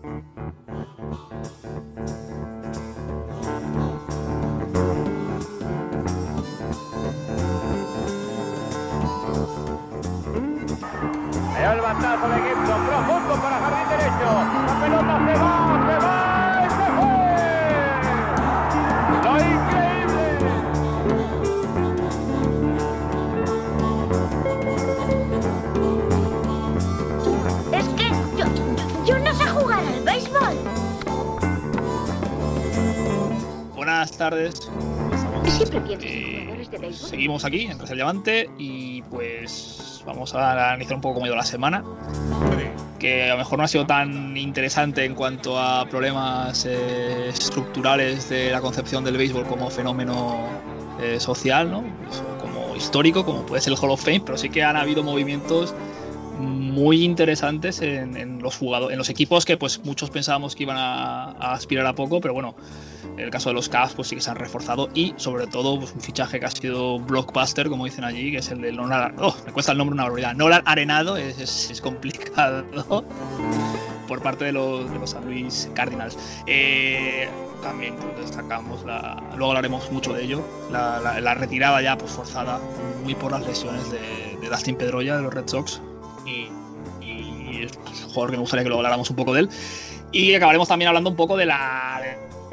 El batazo de Gibson, profundo para jardín derecho. La pelota se va, tardes. Eh, seguimos aquí en Real Levante y pues vamos a analizar un poco cómo ha ido la semana. Que a lo mejor no ha sido tan interesante en cuanto a problemas eh, estructurales de la concepción del béisbol como fenómeno eh, social, ¿no? Como histórico, como puede ser el Hall of Fame, pero sí que han habido movimientos muy interesantes en, en los jugadores, en los equipos que pues muchos pensábamos que iban a, a aspirar a poco, pero bueno, en el caso de los Cavs, pues sí que se han reforzado y sobre todo pues, un fichaje que ha sido blockbuster, como dicen allí, que es el de Nolan. Oh, me cuesta el nombre una barbaridad. Nolan Arenado es, es- complicado por parte de los, de los San Luis Cardinals. Eh, también pues, destacamos la. Luego hablaremos mucho de ello. La, retirada ya pues, forzada, muy por las lesiones de, Dustin Pedroya de los Red Sox. Y, y es un jugador que me gustaría que luego habláramos un poco de él. Y acabaremos también hablando un poco de la,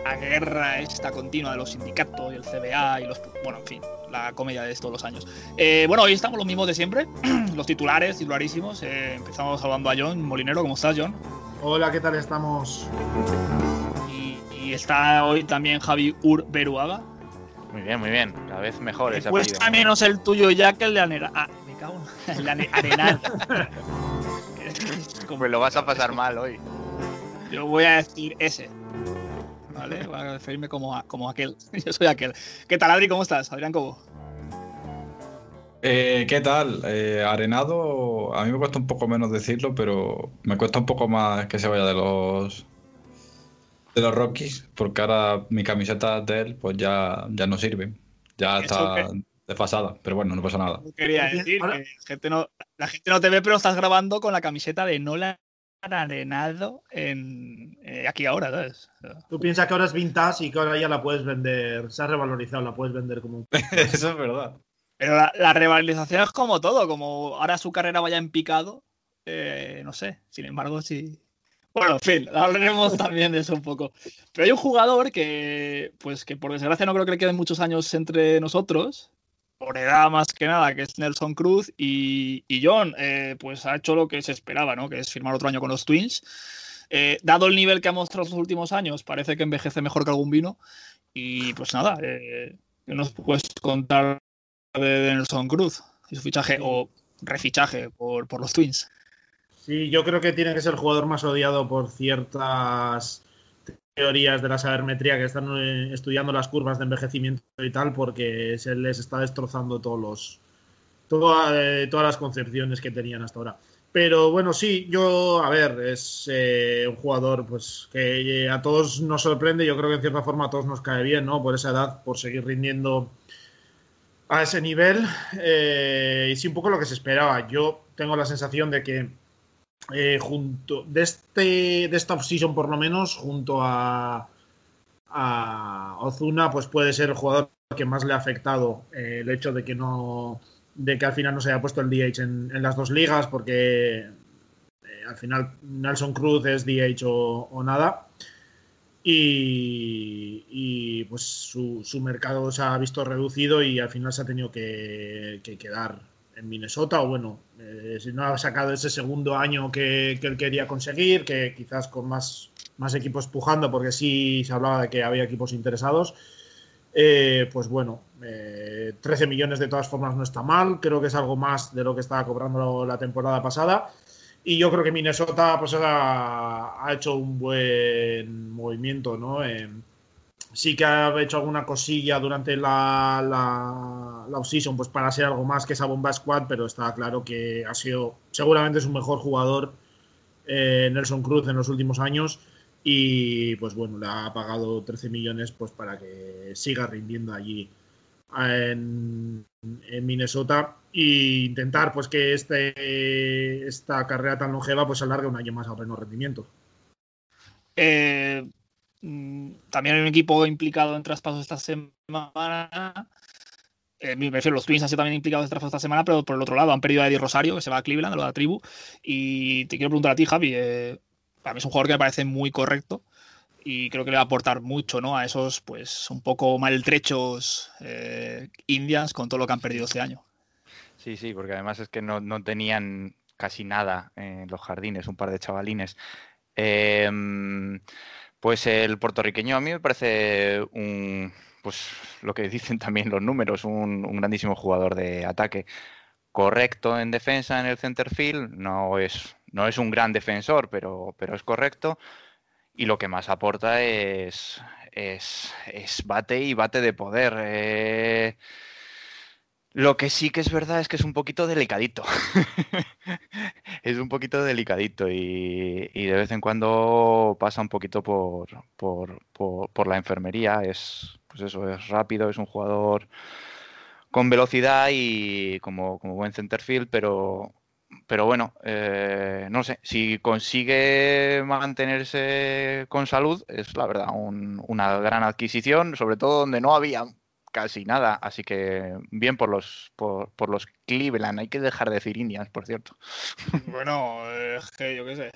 la guerra esta continua de los sindicatos y el CBA y los. Bueno, en fin, la comedia de todos los años. Eh, bueno, hoy estamos los mismos de siempre, los titulares, titularísimos. Eh, empezamos saludando a John Molinero. ¿Cómo estás, John? Hola, ¿qué tal estamos? Y, y está hoy también Javi Ur Beruaga. Muy bien, muy bien. Cada vez mejor Me ese cuesta apellido. menos el tuyo ya que el de Anera. Ah, me cago en el de Arenal. Como- Pues lo vas a pasar mal hoy. Yo voy a decir ese. ¿Vale? Voy a referirme como, a- como aquel. Yo soy aquel. ¿Qué tal, Adri? ¿Cómo estás? Adrián Cobo. Eh, ¿Qué tal? Eh, Arenado, a mí me cuesta un poco menos decirlo, pero me cuesta un poco más que se vaya de los de los Rockies, porque ahora mi camiseta de él pues ya, ya no sirven. Ya ¿Eso está desfasada, pero bueno, no pasa nada. Yo Quería decir que la gente, no, la gente no te ve, pero estás grabando con la camiseta de Nolan Arenado en, eh, aquí ahora, ¿sabes? Tú piensas que ahora es vintage y que ahora ya la puedes vender, se ha revalorizado, la puedes vender como un... Eso es verdad. Pero la, la revalorización es como todo, como ahora su carrera vaya en picado, eh, no sé. Sin embargo, sí. Bueno, en fin, hablaremos también de eso un poco. Pero hay un jugador que, pues, que por desgracia no creo que le queden muchos años entre nosotros, por edad más que nada, que es Nelson Cruz. Y, y John, eh, pues ha hecho lo que se esperaba, ¿no? Que es firmar otro año con los Twins. Eh, dado el nivel que ha mostrado en los últimos años, parece que envejece mejor que algún vino. Y pues nada, eh, ¿qué nos puedes contar de, de Nelson Cruz y su fichaje o refichaje por, por los Twins? Sí, yo creo que tiene que ser el jugador más odiado por ciertas teorías de la sabermetría que están eh, estudiando las curvas de envejecimiento y tal, porque se les está destrozando todos los todo, eh, todas las concepciones que tenían hasta ahora. Pero bueno, sí, yo, a ver, es eh, un jugador pues que a todos nos sorprende, yo creo que en cierta forma a todos nos cae bien, ¿no? Por esa edad, por seguir rindiendo a ese nivel. y sí, un poco lo que se esperaba. Yo tengo la sensación de que eh, junto de este de esta offseason por lo menos junto a Ozuna pues puede ser el jugador que más le ha afectado eh, el hecho de que no de que al final no se haya puesto el DH en, las dos ligas porque eh, al final Nelson Cruz es DH o, nada. Y, y, pues su, mercado se ha visto reducido y al final se ha tenido que quedar en Minnesota o bueno, eh, si no ha sacado ese segundo año que, que él quería conseguir, que quizás con más, más equipos pujando, porque sí se hablaba de que había equipos interesados, eh, pues bueno, eh, 13 millones de todas formas no está mal, creo que es algo más de lo que estaba cobrando la temporada pasada. Y yo creo que Minnesota pues, ha, ha hecho un buen movimiento, ¿no? Sí que ha hecho alguna cosilla durante la, la, la offseason pues para ser algo más que esa bomba squad, pero está claro que ha sido seguramente su mejor jugador eh, Nelson Cruz en los últimos años y pues bueno, le ha pagado 13 millones pues para que siga rindiendo allí en, Minnesota e intentar pues que este, esta carrera tan longeva pues alargue un año más a pleno rendimiento. Eh, también hay un equipo implicado en traspasos esta semana. Eh, me refiero, los Twins han sido también implicados en traspasos esta semana, pero por el otro lado han perdido a Eddie Rosario, que se va a Cleveland, a lo de la tribu. Y te quiero preguntar a ti, Javi. eh, para mí es un jugador que me parece muy correcto y creo que le va a aportar mucho ¿no? a esos pues un poco maltrechos eh, Indians con todo lo que han perdido este año. Sí, sí, porque además es que no, no tenían casi nada en los jardines, un par de chavalines. Em, pues el puertorriqueño a mí me parece un, pues lo que dicen también los números, un, grandísimo jugador de ataque. Correcto en defensa en el center field, no es, no es un gran defensor, pero, pero es correcto. Y lo que más aporta es, es, es bate y bate de poder. Eh, lo que sí que es verdad es que es un poquito delicadito. es un poquito delicadito y, de vez en cuando pasa un poquito por, por, por, por, la enfermería. Es, pues eso, es rápido, es un jugador con velocidad y como, como buen centerfield, pero, pero bueno, eh, no sé, si consigue mantenerse con salud, es la verdad un, una gran adquisición, sobre todo donde no había casi nada. Así que bien por los por, por, los Cleveland. Hay que dejar de decir Indians, por cierto. Bueno, es eh, que yo qué sé.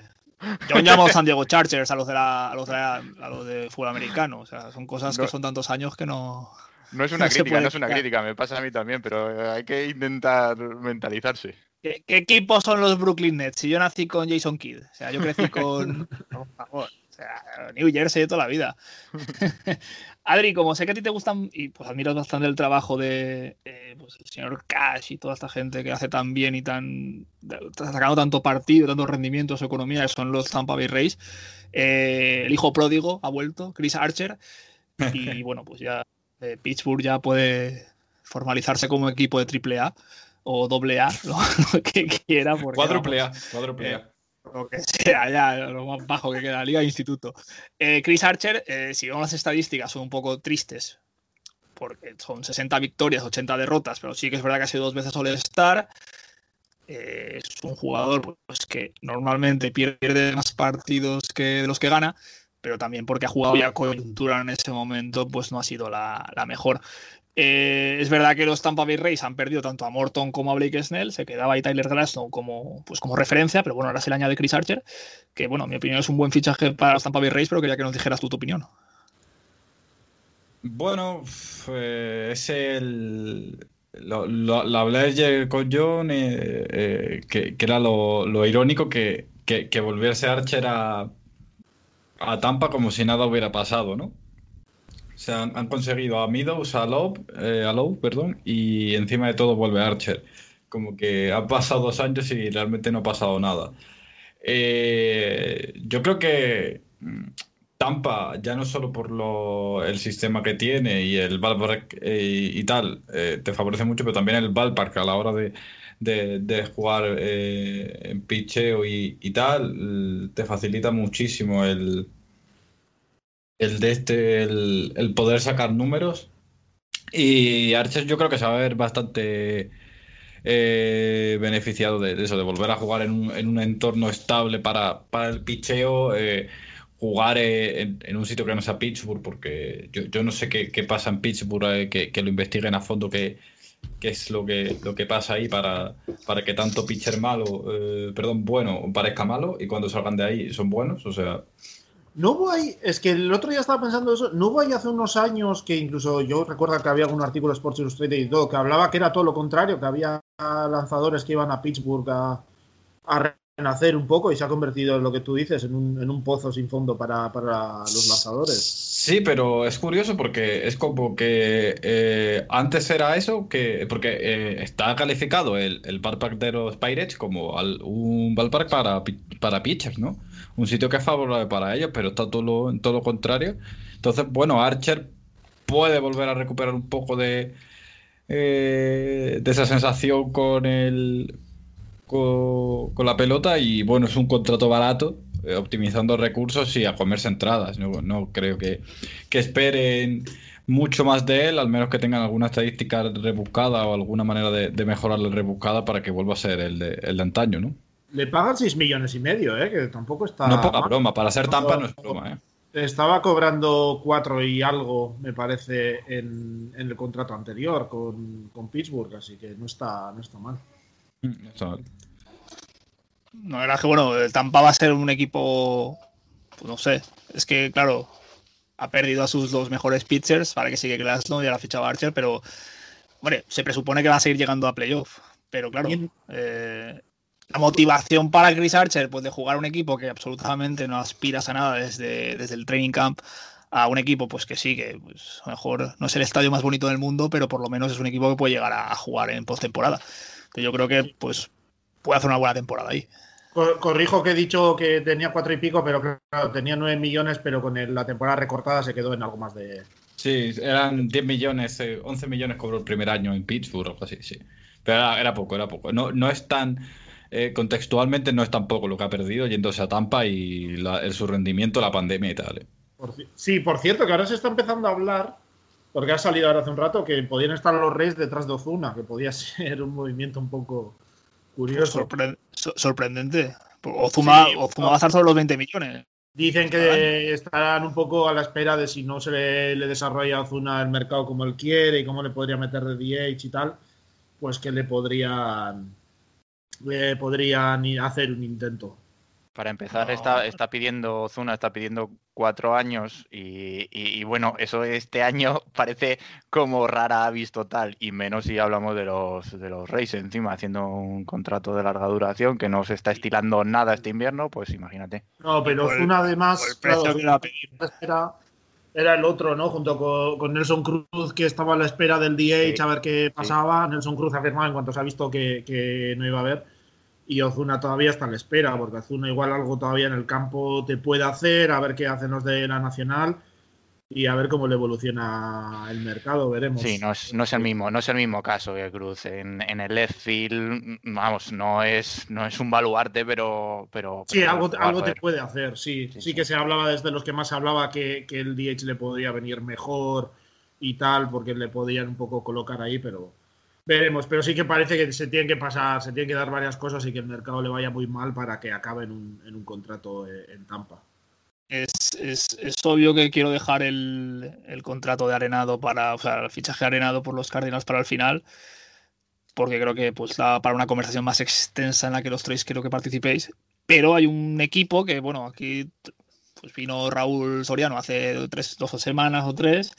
Yo llamo San Diego Chargers a los de la, a los de, la, a los de fútbol americano. O sea, son cosas No. que son tantos años que no. No es una No crítica, no es una crítica, me pasa a mí también, pero hay que intentar mentalizarse. ¿Qué, qué equipos son los Brooklyn Nets? Si yo nací con Jason Kidd. O sea, yo crecí con. Por favor. Sea, New Jersey de toda la vida. Adri, como sé que a ti te gustan y pues admiras bastante el trabajo de eh, pues, el señor Cash y toda esta gente que hace tan bien y tan sacando tanto partido, tanto rendimiento a su economía, que son los Tampa Bay Rays. Eh, el hijo pródigo ha vuelto, Chris Archer, y bueno, pues ya eh, Pittsburgh ya puede formalizarse como equipo de AAA o AA, lo, lo que quiera. Cuádruple A, cuádruple A. lo que sea, ya lo más bajo que queda, Liga de Instituto. Eh, Chris Archer, eh, si vemos las estadísticas, son un poco tristes, porque son 60 victorias, 80 derrotas, pero sí que es verdad que ha sido dos veces All-Star. Eh, es un jugador pues, que normalmente pierde más partidos que de los que gana, pero también porque ha jugado ya coyuntura en ese momento, pues no ha sido la, la mejor. Eh, es verdad que los Tampa Bay Rays han perdido tanto a Morton como a Blake Snell, se quedaba ahí Tyler Glasnow como, pues como referencia, pero bueno, ahora se le añade Chris Archer, que bueno, en mi opinión es un buen fichaje para los Tampa Bay Rays, pero quería que nos dijeras tú tu opinión. Bueno, eh, es el. Lo, lo, lo hablé ayer con eh, que, era lo, lo irónico que, que, que, volviese Archer a, a Tampa como si nada hubiera pasado, ¿no? O sea, han, conseguido a Meadows, a Lowe, eh, a Lowe, perdón, y encima de todo vuelve Archer. Como que han pasado dos años y realmente no ha pasado nada. Eh, yo creo que mm, Tampa, ya no solo por lo, el sistema que tiene y el ballpark eh, y, tal, eh, te favorece mucho, pero también el ballpark a la hora de, de, jugar en picheo y, y, tal, te facilita muchísimo el, el de este, el, poder sacar números. Y Archer yo creo que se va a ver bastante eh, beneficiado de, eso, de volver a jugar en un, en un entorno estable para, para el picheo. Eh, jugar eh, en, un sitio que no sea Pittsburgh, porque yo, yo no sé qué, qué, pasa en Pittsburgh, eh, que, que, lo investiguen a fondo qué, qué es lo que, lo que pasa ahí para, para que tanto pitcher malo, perdón, bueno, parezca malo y cuando salgan de ahí son buenos, o sea... No hubo ahí, es que el otro día estaba pensando eso, no hubo ahí hace unos años que incluso yo recuerdo que había algún artículo de Sports Illustrated y todo, que hablaba que era todo lo contrario, que había lanzadores que iban a Pittsburgh a, a nacer un poco y se ha convertido en lo que tú dices, en un, en un pozo sin fondo para, para, los lanzadores. Sí, pero es curioso porque es como que eh, antes era eso, que porque eh, está calificado el, el ballpark de los Pirates como un ballpark para, para pitchers, ¿no? Un sitio que es favorable para ellos, pero está todo lo, todo lo contrario. Entonces, bueno, Archer puede volver a recuperar un poco de, eh, de esa sensación con el con, con, la pelota y bueno, es un contrato barato, eh, optimizando recursos y a comerse entradas. No, no creo que, que, esperen mucho más de él, al menos que tengan alguna estadística rebuscada o alguna manera de, de mejorarle rebuscada para que vuelva a ser el de, el de antaño, ¿no? Le pagan 6 millones y medio, ¿eh? que tampoco está. No es poca broma, para ser Tampa no es broma, ¿eh? Estaba cobrando 4 y algo, me parece, en, en el contrato anterior con, con Pittsburgh, así que no está, no está mal. Eso- No, la verdad es que bueno, el Tampa va a ser un equipo, pues no sé, es que claro, ha perdido a sus dos mejores pitchers, para que sigue Glasnow y a la ficha Archer, pero hombre, se presupone que va a seguir llegando a playoff, pero claro, eh, la motivación para Chris Archer, pues de jugar a un equipo que absolutamente no aspiras a nada desde, desde el training camp, a un equipo pues que sí, que pues, a lo mejor no es el estadio más bonito del mundo, pero por lo menos es un equipo que puede llegar a, a jugar en postemporada. Que Yo creo que pues puede hacer una buena temporada ahí. Co- Corrijo que he dicho que tenía 4 y pico, pero claro, tenía 9 millones, pero con el- la temporada recortada se quedó en algo más de. Sí, eran 10 millones, eh, 11 millones cobró el primer año en Pittsburgh o algo así, sí. Pero era, era poco, era poco. No, no es tan. eh, contextualmente no es tan poco lo que ha perdido yéndose a Tampa y la- el, su rendimiento, la pandemia y tal. eh. Por sí, por cierto, que ahora se está empezando a hablar, porque ha salido ahora hace un rato, que podían estar los Reyes detrás de Ozuna, que podía ser un movimiento un poco curioso. Sorpre- so- sorprendente. Ozuma, Sí, Ozuma va a estar sobre los 20 millones. Dicen que estarán un poco a la espera de si no se le, le desarrolla a Ozuna el mercado como él quiere y cómo le podría meter de DH y tal, pues que le podrían, le podrían hacer un intento. Para empezar, No. está, está pidiendo, Zuna está pidiendo cuatro años y, y- y bueno, eso este año parece como rara avis total y menos si hablamos de los, de los Rays encima, haciendo un contrato de larga duración que no se está estilando nada este invierno, pues imagínate. No, pero Por el- Ozuna además, el precio claro, que era, era el otro, ¿no? Junto con, con Nelson Cruz, que estaba a la espera del DH Sí, a ver qué pasaba. Nelson Cruz ha firmado en cuanto se ha visto que, que no iba a haber. Y Ozuna todavía está a la espera, porque Ozuna igual algo todavía en el campo te puede hacer, a ver qué hacen los de la Nacional y a ver cómo le evoluciona el mercado, veremos. Sí, no es, no es el mismo, no es el mismo caso que Cruz. En, en el left field, vamos, no es, no es un baluarte, pero, pero, Sí, pero algo, algo te puede hacer, sí. Sí, Sí, sí. que se hablaba desde los que más hablaba que, que el DH le podría venir mejor y tal, porque le podían un poco colocar ahí, pero veremos. Pero sí que parece que se tienen que pasar, se tienen que dar varias cosas y que el mercado le vaya muy mal para que acabe en un, en un contrato eh, en Tampa. Es, es- obvio que quiero dejar el, el contrato de Arenado para, o sea, el fichaje Arenado por los Cardinals para el final, porque creo que pues para una conversación más extensa en la que los tres quiero que participéis. Pero hay un equipo que, bueno, aquí pues vino Raúl Soriano hace tres, dos semanas o tres,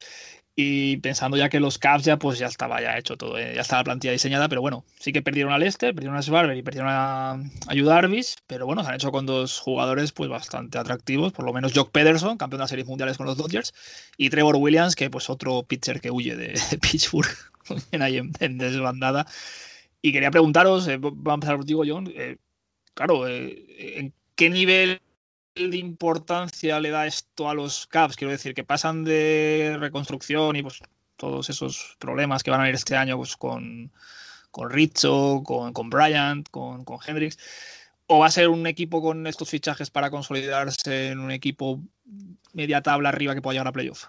y pensando ya que los Cavs ya pues ya estaba ya hecho todo, eh, ya estaba la plantilla diseñada, pero bueno, sí que perdieron al Este, perdieron a Svarber y perdieron a, a Yu Darvish, pero bueno, se han hecho con dos jugadores pues bastante atractivos, por lo menos Jock Pederson, campeón de las series mundiales con los Dodgers, y Trevor Williams, que pues otro pitcher que huye de, Pittsburgh, ahí en, en desbandada. Y quería preguntaros, eh, a empezar contigo, John, eh, claro, eh, ¿en qué nivel de importancia le da esto a los Cavs? Quiero decir, que pasan de reconstrucción y pues todos esos problemas que van a haber este año pues con, con Richo, con, con Bryant, con, con Hendricks, o va a ser un equipo con estos fichajes para consolidarse en un equipo media tabla arriba que pueda llegar a playoff.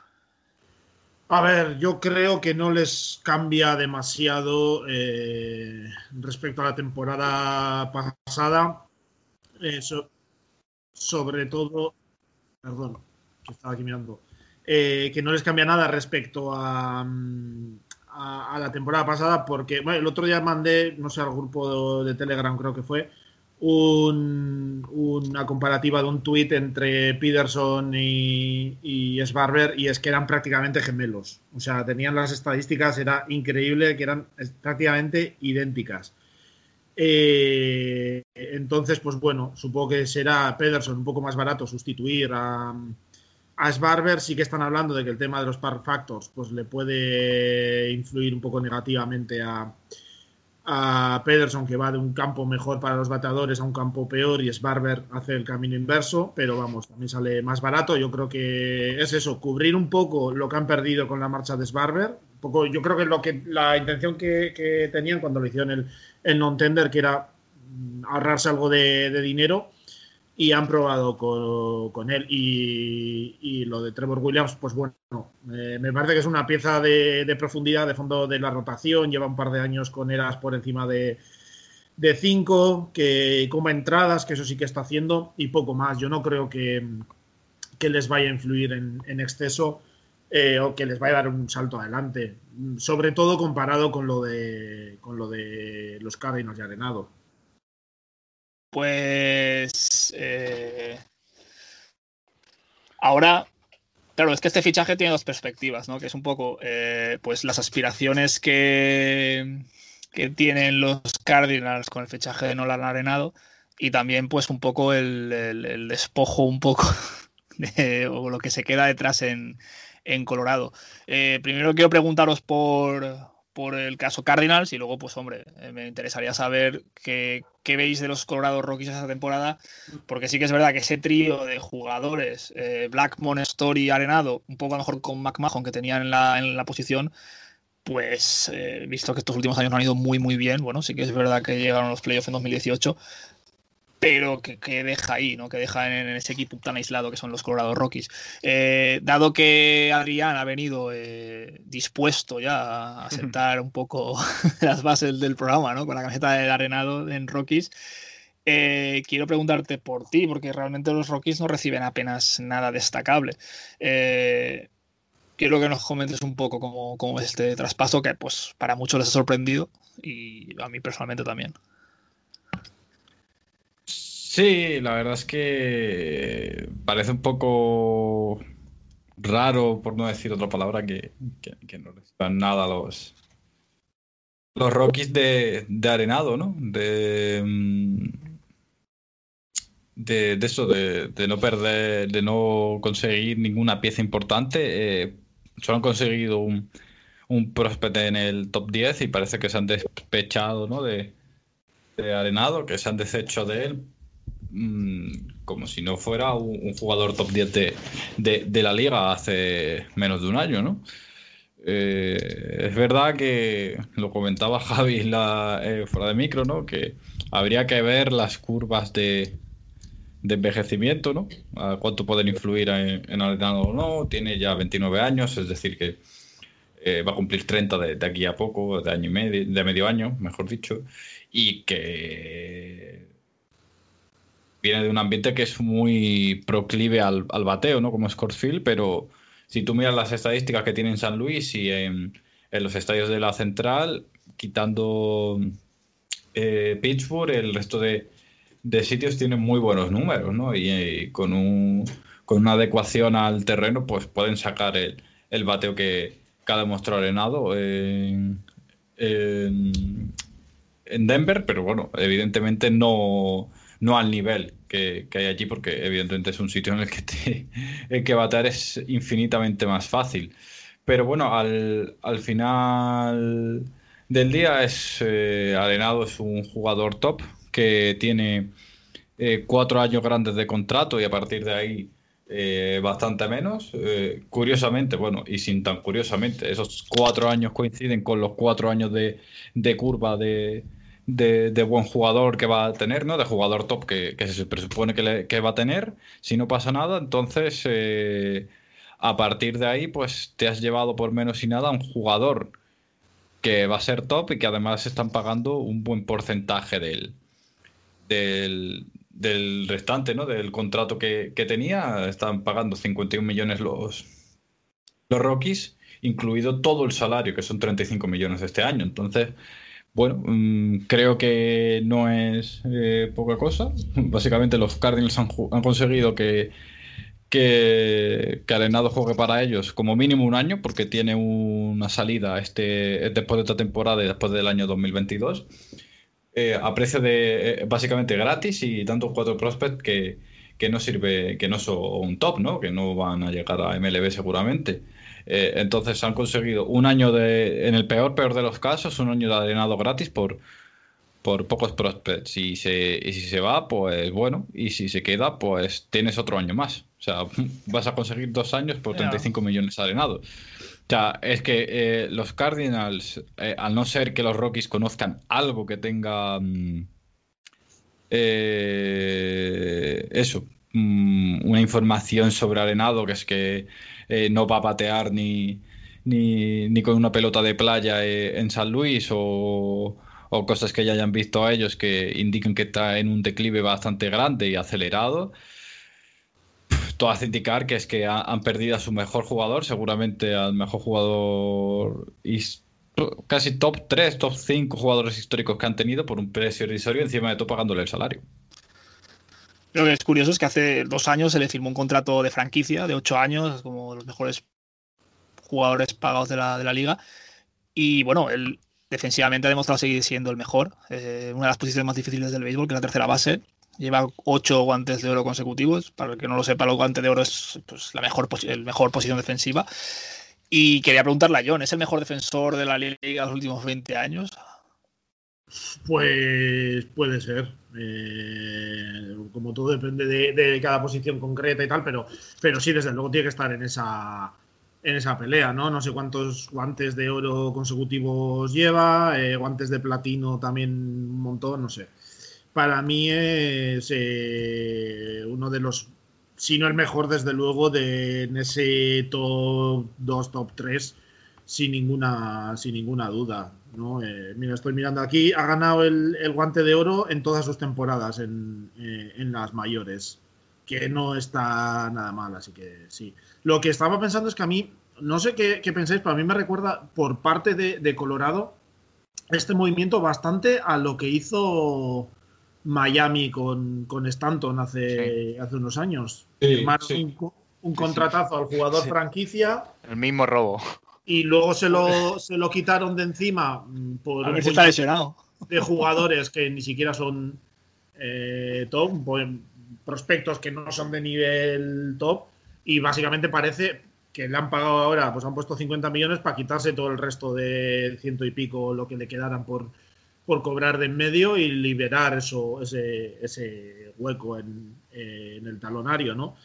A ver, yo creo que no les cambia demasiado eh, respecto a la temporada pasada. Eso, sobre todo, perdón, que estaba aquí mirando, eh, que no les cambia nada respecto a, mm, a, a la temporada pasada, porque bueno, el otro día mandé, no sé, al grupo de Telegram creo que fue, un- una comparativa de un tuit entre Peterson y, y Sbarber y es que eran prácticamente gemelos. O sea, tenían las estadísticas, era increíble que eran es- prácticamente idénticas. Eh, entonces, pues bueno, supongo que será Pederson un poco más barato sustituir a, a Sbarber. Sí que están hablando de que el tema de los par factors pues le puede influir un poco negativamente a, a Pederson, que va de un campo mejor para los bateadores a un campo peor, y Sbarber hace el camino inverso, pero vamos, también sale más barato. Yo creo que es eso, cubrir un poco lo que han perdido con la marcha de Sbarber. Poco, yo creo que lo que la intención que, que tenían cuando lo hicieron el, el non-tender, que era mm, ahorrarse algo de dinero, y han probado con, con él. Y, y lo de Trevor Williams, pues bueno, eh, me parece que es una pieza de, de profundidad de fondo de la rotación. Lleva un par de años con eras por encima de, de 5, que coma entradas, que eso sí que está haciendo, y poco más. Yo no creo que, que les vaya a influir en, en exceso eh, o que les vaya a dar un salto adelante. Sobre todo comparado con lo de, con lo de los Cardinals y Arenado. Pues. eh, Ahora, claro, es que este fichaje tiene dos perspectivas, ¿no? Que es un poco, eh, pues, las aspiraciones que, que tienen los Cardinals con el fichaje de Nolan Arenado y también, pues, un poco el, el- despojo, un poco, de- o lo que se queda detrás en, en Colorado. Eh, primero quiero preguntaros por, por el caso Cardinals y luego, pues, hombre, eh, me interesaría saber qué, qué veis de los Colorado Rockies esta temporada porque sí que es verdad que ese trío de jugadores, eh, Blackmon, Story, Arenado, un poco a lo mejor con McMahon que tenían en la, en la posición, pues eh, visto que estos últimos años no han ido muy muy bien, bueno, sí que es verdad que llegaron los playoffs en 2018, pero que, que deja ahí, ¿no? Que deja en, en ese equipo tan aislado que son los Colorado Rockies. Eh, dado que Adrián ha venido eh, dispuesto ya a sentar un poco las bases del programa, ¿no? Con la camiseta del Arenado en Rockies. Eh, quiero preguntarte por ti, porque realmente los Rockies no reciben apenas nada destacable. Quiero que nos comentes un poco cómo, cómo es este traspaso, que pues para muchos les ha sorprendido y a mí personalmente también. Sí, la verdad es que parece un poco raro, por no decir otra palabra, que, que- que no reciban nada los, los Rockies de, de Arenado, ¿no? De, mm, de, eso, de, no perder, de no conseguir ninguna pieza importante. eh, solo han conseguido un, un en el top 10 y parece que se han despechado, ¿no? de, de Arenado, que se han deshecho de él mm, como si no fuera un, jugador top 10 de, de- la liga hace menos de un año, ¿no? Eh, es verdad que lo comentaba Javi eh, fuera de micro, ¿no? Que habría que ver las curvas de, de envejecimiento, ¿no? A cuánto pueden influir en, en o no. Tiene ya 29 años, es decir, que eh, va a cumplir 30 de, de aquí a poco, de año y medio, de medio año, mejor dicho, y que viene de un ambiente que es muy proclive al, bateo, ¿no? Como Scoresfield, pero si tú miras las estadísticas que tiene en San Luis y en, los estadios de la central, quitando eh, Pittsburgh, el resto de, sitios tienen muy buenos números, ¿no? Y, eh, con, un, con una adecuación al terreno, pues pueden sacar el, el bateo que, que ha demostrado Arenado en, en, en Denver, pero bueno, evidentemente no, no al nivel que, hay allí, porque evidentemente es un sitio en el que, te- el que batear es infinitamente más fácil. Pero bueno, al, al final del día es eh, Arenado es un jugador top que tiene eh, cuatro años grandes de contrato y a partir de ahí eh, bastante menos. Eh, curiosamente, bueno, y sin tan curiosamente, esos cuatro años coinciden con los cuatro años de curva de, de, buen jugador que va a tener, ¿no? De jugador top que, se presupone que, va a tener. Si no pasa nada, entonces eh, a partir de ahí, pues te has llevado por menos y nada a un jugador que va a ser top y que además están pagando un buen porcentaje del, del, del restante, ¿no? Del contrato que, que tenía. Están pagando 51 millones los, los Rockies, incluido todo el salario, que son 35 millones este año. Entonces, bueno, mm, creo que no es eh, poca cosa. Básicamente los Cardinals han, conseguido que, que, que Arenado juegue para ellos como mínimo un año, porque tiene una salida este, después de esta temporada y después del año 2022 eh, a precio de eh, básicamente gratis y tantos cuatro prospects que, que no sirve, que no son un top, ¿no? Que no van a llegar a MLB seguramente. Eh, entonces han conseguido un año de, en el peor, peor de los casos, un año de arenado gratis por, por pocos prospects. Y, se, y si se va, pues bueno, y si se queda, pues tienes otro año más. O sea, vas a conseguir dos años por 35 millones arenados. O sea, es que eh, los Cardinals, eh, al no ser que los Rockies conozcan algo que tenga mm, eh, eso, mm, una información sobre Arenado, que es que eh, no va a patear ni, ni, ni con una pelota de playa eh, en San Luis o, o cosas que ya hayan visto a ellos que indican que está en un declive bastante grande y acelerado. Todo hace indicar que es que han perdido a su mejor jugador, seguramente al mejor jugador casi top 3, top 5 jugadores históricos que han tenido por un precio irrisorio encima de todo pagándole el salario. Lo que es curioso es que hace dos años se le firmó un contrato de franquicia de ocho años, como los mejores jugadores pagados de la, de la liga. Y bueno, él defensivamente ha demostrado seguir siendo el mejor. Eh, una de las posiciones más difíciles del béisbol, que es la tercera base. Lleva ocho guantes de oro consecutivos. Para el que no lo sepa, los guantes de oro es pues, la mejor, el mejor posición defensiva. Y quería preguntarle a John, ¿es el mejor defensor de la liga de los últimos 20 años? Pues puede ser. Eh, todo depende de, cada posición concreta y tal, pero, pero sí, desde luego tiene que estar en esa, en esa pelea, ¿no? No sé cuántos guantes de oro consecutivos lleva, eh, guantes de platino también un montón, no sé. Para mí es eh, uno de los, si no el mejor, desde luego, de, en ese top 2, top 3 sin ninguna, sin ninguna duda. ¿No? Eh, mira, estoy mirando aquí, ha ganado el, guante de oro en todas sus temporadas en, eh, las mayores, que no está nada mal, así que sí. Lo que estaba pensando es que a mí, no sé qué, pensáis, pero a mí me recuerda por parte de, Colorado este movimiento bastante a lo que hizo Miami con, con Stanton hace, hace unos años. Un, contratazo al jugador franquicia. El mismo robo y luego se lo, se lo quitaron de encima mm, por un está lesionado. de jugadores que ni siquiera son eh, top, prospectos que no son de nivel top y básicamente parece que le han pagado ahora, pues han puesto 50 millones para quitarse todo el resto de ciento y pico lo que le quedaran por, por cobrar de en medio y liberar eso, ese, ese hueco en, en el talonario, ¿no?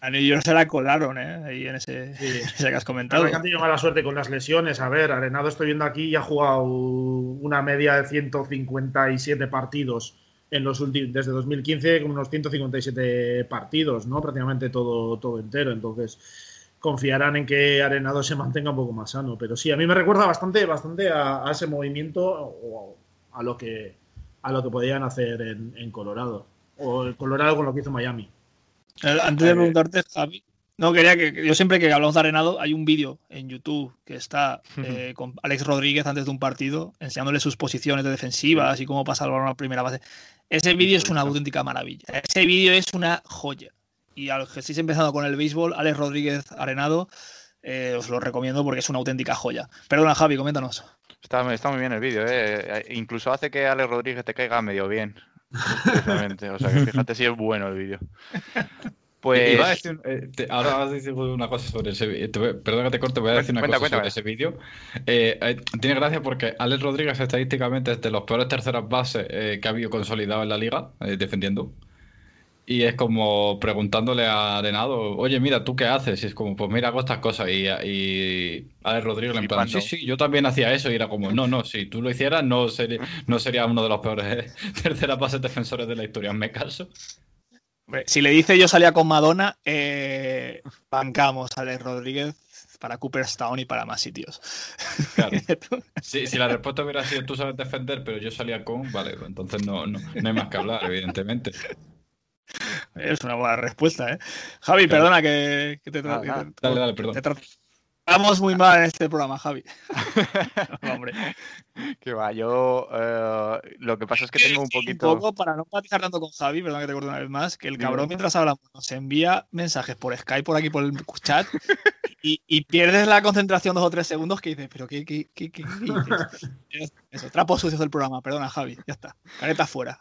A New York se la colaron, ¿eh? Ahí en ese, que has comentado. Han tenido mala suerte con las lesiones. A ver, Arenado estoy viendo aquí y ha jugado una media de 157 partidos en los últimos, desde 2015 con unos 157 partidos, ¿no? Prácticamente todo, todo entero. Entonces, confiarán en que Arenado se mantenga un poco más sano. Pero sí, a mí me recuerda bastante, bastante a, ese movimiento o a lo que a lo que podían hacer en, en Colorado. O el Colorado con lo que hizo Miami. Eh, antes de preguntarte, Javi, no quería que yo siempre que hablamos de Arenado hay un vídeo en YouTube que está eh, con Alex Rodríguez antes de un partido enseñándole sus posiciones de defensivas y cómo pasa el balón a la primera base. Ese vídeo es una auténtica maravilla. Ese vídeo es una joya. Y a los que estéis empezando con el béisbol, Alex Rodríguez Arenado, eh, os lo recomiendo porque es una auténtica joya. Perdona, Javi, coméntanos. Está, está muy bien el vídeo, incluso hace que Alex Rodríguez te caiga medio bien. O sea que fíjate si es bueno el vídeo. Pues. Eh, ahora vas a decir una cosa sobre ese vídeo. Perdón que te corte, voy a decir una cosa sobre ese vídeo. Eh, eh, tiene gracia porque Alex Rodríguez estadísticamente es de los peores terceras bases que ha habido consolidado en la liga, defendiendo. Y es como preguntándole a Arenado, oye, mira, ¿tú qué haces? Y es como, pues mira, hago estas cosas. Y, y Alex Rodríguez en plan, sí, sí, yo también hacía eso. Y era como, no, no, si tú lo hicieras, no sería, no sería uno de los peores terceras bases defensores de la historia. ¿Me caso? Si le dice yo salía con Madonna, eh, bancamos a Alex Rodríguez para Cooperstown y para más sitios. Claro. si, la respuesta hubiera sido tú sabes defender, pero yo salía con, vale, entonces no, no, no hay más que hablar, evidentemente. Es una buena respuesta, ¿eh? Javi, perdona que, te, ah, ah. dale, dale, perdón. Estamos muy mal en este programa, Javi. hombre. Que va, yo eh, lo que pasa es que tengo un poquito. Un poco para no empatizar tanto con Javi, perdón que te corte una vez más, que el cabrón mientras hablamos nos envía mensajes por Skype, por aquí, por el chat, y, pierdes la concentración dos o tres segundos que dices, pero ¿qué, qué, qué, qué? Eso, trapos sucios del programa, perdona, Javi, ya está. Careta fuera.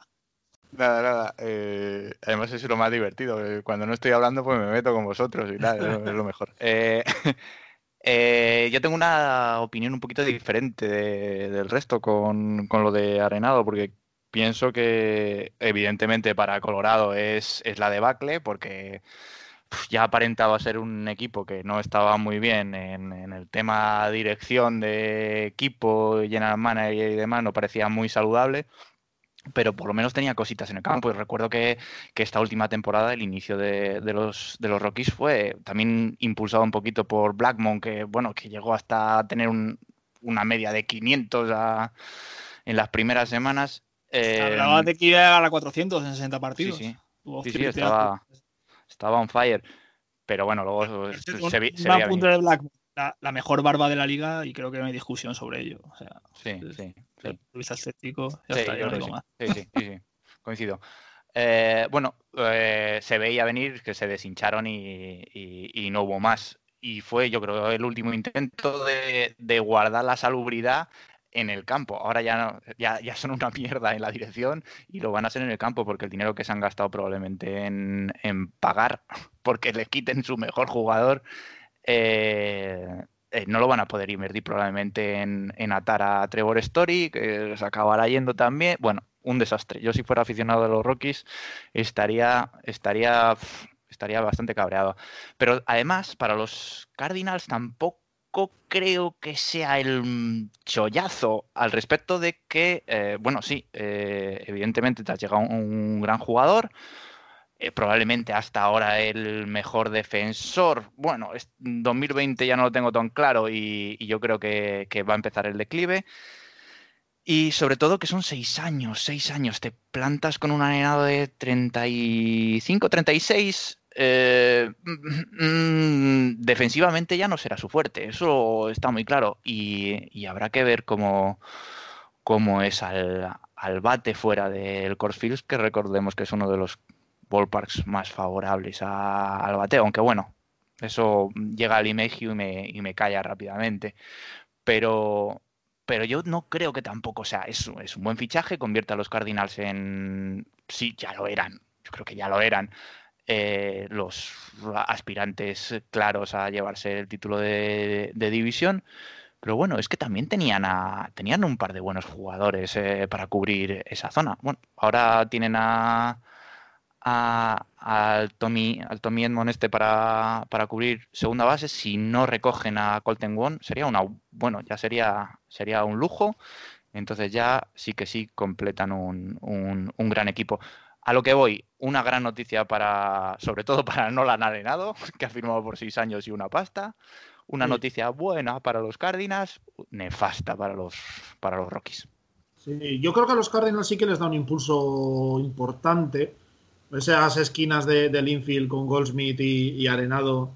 Nada, nada. Eh, además es lo más divertido. Cuando no estoy hablando, pues me meto con vosotros y tal, es, lo mejor. Eh, eh, yo tengo una opinión un poquito diferente del resto con, lo de Arenado, porque pienso que evidentemente para Colorado es, es la debacle, porque ya aparentaba ser un equipo que no estaba muy bien en, en el tema dirección de equipo, general manager y demás, no parecía muy saludable pero por lo menos tenía cositas en el campo. Y recuerdo que, esta última temporada, el inicio de, los, de los Rockies, fue también impulsado un poquito por Blackmon, que bueno, que llegó hasta tener una media de 500 a, en las primeras semanas. Eh, Hablaba de que iba a llegar a 400 en 60 partidos. sí, sí, estaba, estaba on fire. Pero bueno, luego se, Un- se un veía de la, la mejor barba de la liga y creo que no hay discusión sobre ello. O sea, Sí, es- sí, el sí. punto de vista estético, ya Sí, está, yo no más. sí. Sí, sí, sí, sí, coincido. Eh, bueno, eh, se veía venir que se deshincharon y, y- y no hubo más. Y fue, yo creo, el último intento de, de guardar la salubridad en el campo. Ahora ya, no, ya, ya son una mierda en la dirección y lo van a hacer en el campo porque el dinero que se han gastado probablemente en, en pagar porque les quiten su mejor jugador eh, eh, no lo van a poder invertir probablemente en, en atar a Trevor Story, que se acabará yendo también. Bueno, un desastre. Yo si fuera aficionado de los Rockies estaría, estaría, estaría bastante cabreado. Pero además, para los Cardinals tampoco creo que sea el chollazo al respecto de que, eh, bueno, sí, eh, evidentemente te has llegado un gran jugador, eh, probablemente hasta ahora el mejor defensor. Bueno, es- 2020 ya no lo tengo tan claro y, yo creo que, va a empezar el declive. Y sobre todo que son seis años, seis años. Te plantas con un arenado de 35, 36. eh, mm, defensivamente ya no será su fuerte, eso está muy claro. Y, habrá que ver cómo, cómo es al, al bate fuera del Coors Field, que recordemos que es uno de los ballparks más favorables a- al bateo, aunque bueno, eso llega al Imegio y me, y me calla rápidamente. Pero, pero yo no creo que tampoco, sea, es, es un buen fichaje, convierte a los Cardinals en... Sí, ya lo eran, yo creo que ya lo eran. eh, los aspirantes claros a llevarse el título de, de división. Pero bueno, es que también tenían, a, tenían un par de buenos jugadores eh, para cubrir esa zona. Bueno, ahora tienen a, a- al Tommy, al Tommy Edmond este para, para cubrir segunda base. Si no recogen a Colton Wong, sería una bueno, ya sería, sería un lujo. Entonces ya sí que sí completan un, un- un gran equipo. A lo que voy, una gran noticia para, sobre todo para Nolan Arenado, que ha firmado por seis años y una pasta. Una Sí. noticia buena para los Cardinals, nefasta para los, para los Rockies. Sí, yo creo que a los Cardinals sí que les da un impulso importante. Esas esquinas de- del infield con Goldsmith y, Arenado,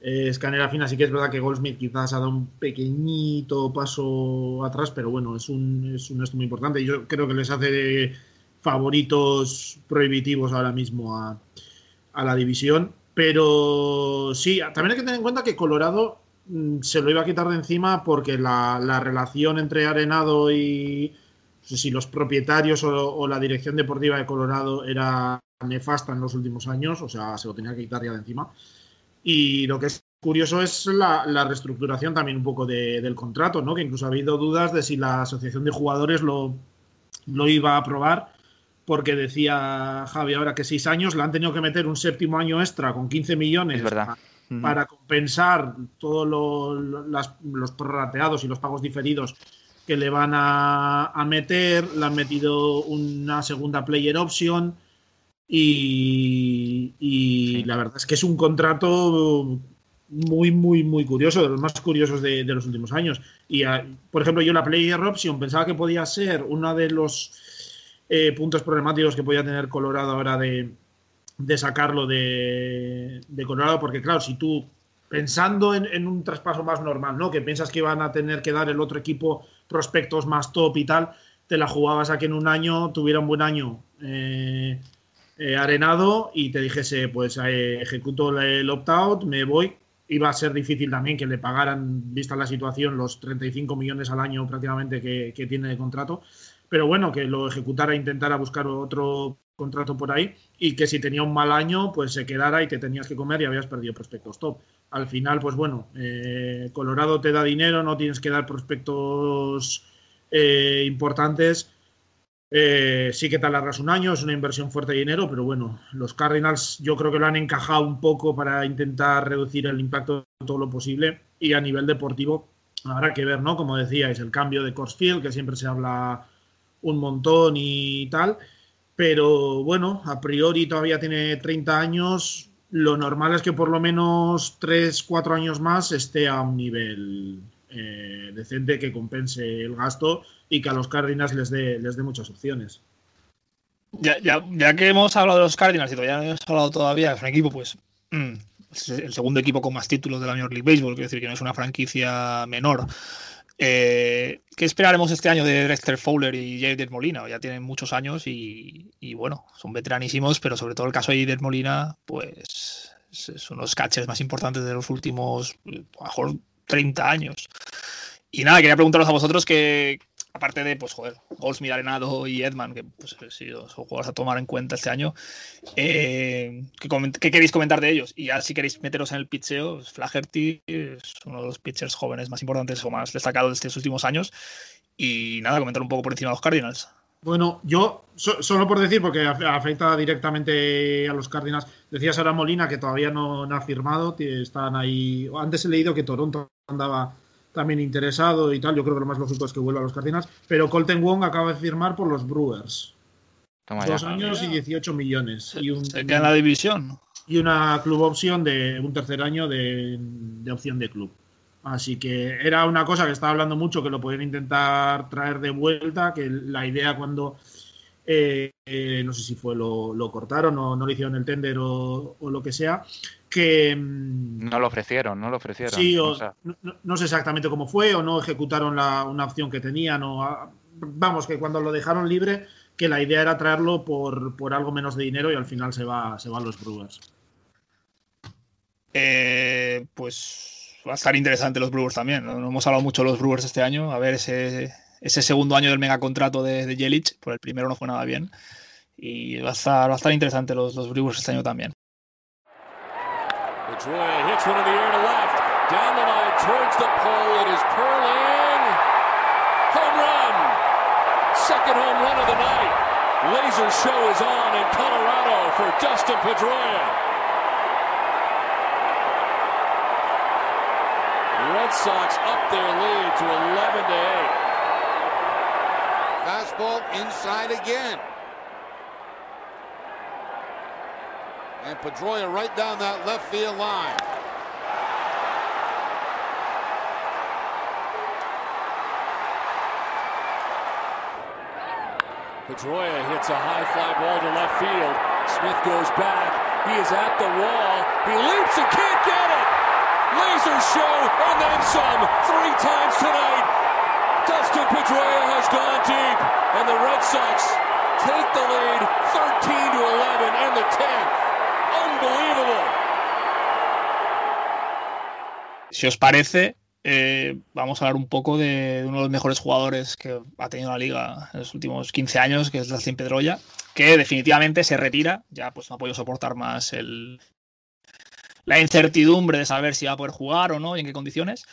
eh, escanera fina, sí que es verdad que Goldsmith quizás ha dado un pequeñito paso atrás, pero bueno, es un, es un esto muy importante. Yo creo que les hace favoritos prohibitivos ahora mismo a, a la división. Pero sí, también hay que tener en cuenta que Colorado mm, se lo iba a quitar de encima porque la, la relación entre Arenado y no sé si los propietarios o la dirección deportiva de Colorado era nefasta en los últimos años, o sea, se lo tenía que quitar ya de encima. Y lo que es curioso es la, la reestructuración también un poco de- del contrato, ¿no? Que incluso ha habido dudas de si la asociación de jugadores lo, lo iba a aprobar, porque decía Javi ahora que seis años, le han tenido que meter un séptimo año extra con 15 millones Es verdad. pa- para compensar todos lo- lo- las- los prorrateados y los pagos diferidos que le van a, a meter. Le han metido una segunda player option y, y Sí. la verdad es que es un contrato muy, muy, muy curioso, de los más curiosos de, de los últimos años. Y, ah, por ejemplo, yo la player option pensaba que podía ser uno de los eh, puntos problemáticos que podía tener Colorado ahora de, de sacarlo de, de Colorado, porque claro, si tú pensando en, en un traspaso más normal, ¿no? Que piensas que van a tener que dar el otro equipo prospectos más top y tal, te la jugabas a que en un año tuviera un buen año eh, eh, arenado y te dijese, pues eh, ejecuto el opt-out, me voy. Iba a ser difícil también que le pagaran, vista la situación, los 35 millones al año prácticamente que, tiene de contrato. Pero bueno, que lo ejecutara, intentara buscar otro contrato por ahí y que si tenía un mal año, pues se quedara y te tenías que comer y habías perdido prospectos top. Al final, pues bueno, eh, Colorado te da dinero, no tienes que dar prospectos eh, importantes. Eh, sí que alargas un año, es una inversión fuerte de dinero, pero bueno, los Cardinals yo creo que lo han encajado un poco para intentar reducir el impacto todo lo posible y a nivel deportivo habrá que ver, ¿no? Como decíais, el cambio de Coors Field, que siempre se habla un montón y tal, pero bueno, a priori todavía tiene 30 años, lo normal es que por lo menos 3, 4 años más esté a un nivel eh, decente que compense el gasto y que a los Cardinals les dé, les dé muchas opciones. Ya, ya, ya que hemos hablado de los Cardinals y todavía no hemos hablado todavía, es un equipo, pues, mm, es el segundo equipo con más títulos de la Major League Baseball, quiero decir que no es una franquicia menor. Eh, ¿Qué esperaremos este año de Dexter Fowler y Jader Molina? Ya tienen muchos años y, y, bueno, son veteranísimos, pero sobre todo el caso de Jader Molina, pues son los catchers más importantes de los últimos, a mejor, 30 años. Y nada, quería preguntaros a vosotros que, aparte de, pues, joder, Goldsmith, Arenado y Edman, que pues sí, son jugadores a tomar en cuenta este año, eh, ¿qué, ¿qué, queréis comentar de ellos? Y ya si queréis meteros en el pitcheo, Flaherty es uno de los pitchers jóvenes más importantes o más destacados de estos últimos años. Y nada, comentar un poco por encima de los Cardinals. Bueno, yo, so, solo por decir, porque afecta directamente a los Cardinals, decía Sara Molina que todavía no, no ha firmado, están ahí, antes he leído que Toronto andaba también interesado y tal. Yo creo que lo más lógico es que vuelva a los Cardinals. Pero Colton Wong acaba de firmar por los Brewers. Toma Dos ya. años y 18 millones. Y, un, Se queda en la división. y una club opción de un tercer año de, de opción de club. Así que era una cosa que estaba hablando mucho, que lo podían intentar traer de vuelta, que la idea cuando, eh, eh, no sé si fue lo, lo cortaron o no le hicieron el tender o, o lo que sea, que... mm, No lo ofrecieron, no lo ofrecieron. Sí, o, O sea, no, sé exactamente cómo fue, o no ejecutaron la, una opción que tenían, o ah, vamos, que cuando lo dejaron libre, que la idea era traerlo por, por algo menos de dinero y al final se va, se van los Brewers. Eh, pues va a estar interesante los Brewers también. No, No hemos hablado mucho de los Brewers este año. A ver ese, ese segundo año del megacontrato de, de Yelich, por el primero no fue nada bien. Y va a estar, va a estar interesante los, los Brewers este año también. Second home run of the night. Laser show is on in Colorado for Dustin Pedroia. Red Sox up their lead to 11 to 8. Fastball inside again. And Pedroia right down that left field line. Pedroia hits a high fly ball to left field. Smith goes back. He is at the wall. He leaps and can't get Laser show and then some. Three times tonight. Dustin Pedroia has gone deep. And the Red Sox take the lead 13 to 11 and the 10th. Unbelievable. Si os parece, eh, vamos a hablar un poco de uno de los mejores jugadores que ha tenido la liga en los últimos 15 años, que es Dustin Pedroia, que definitivamente se retira. Ya pues no ha podido soportar más el, la incertidumbre de saber si va a poder jugar o no y en qué condiciones.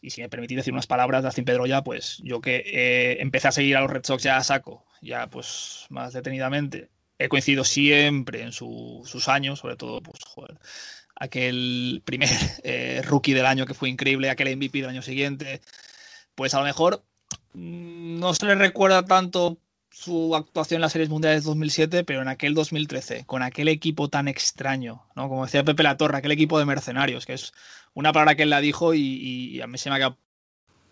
Y si me permitís decir unas palabras de Dustin Pedroia, pues yo que eh, empecé a seguir a los Red Sox ya a saco, ya pues más detenidamente, he coincidido siempre en su- sus años, sobre todo, pues joder, aquel primer eh, rookie del año que fue increíble, aquel MVP del año siguiente, pues a lo mejor mm, no se le recuerda tanto su actuación en las series mundiales 2007, pero en aquel 2013, con aquel equipo tan extraño, ¿no? Como decía Pepe La Torre, aquel equipo de mercenarios, que es una palabra que él la dijo y, y a mí se me ha quedado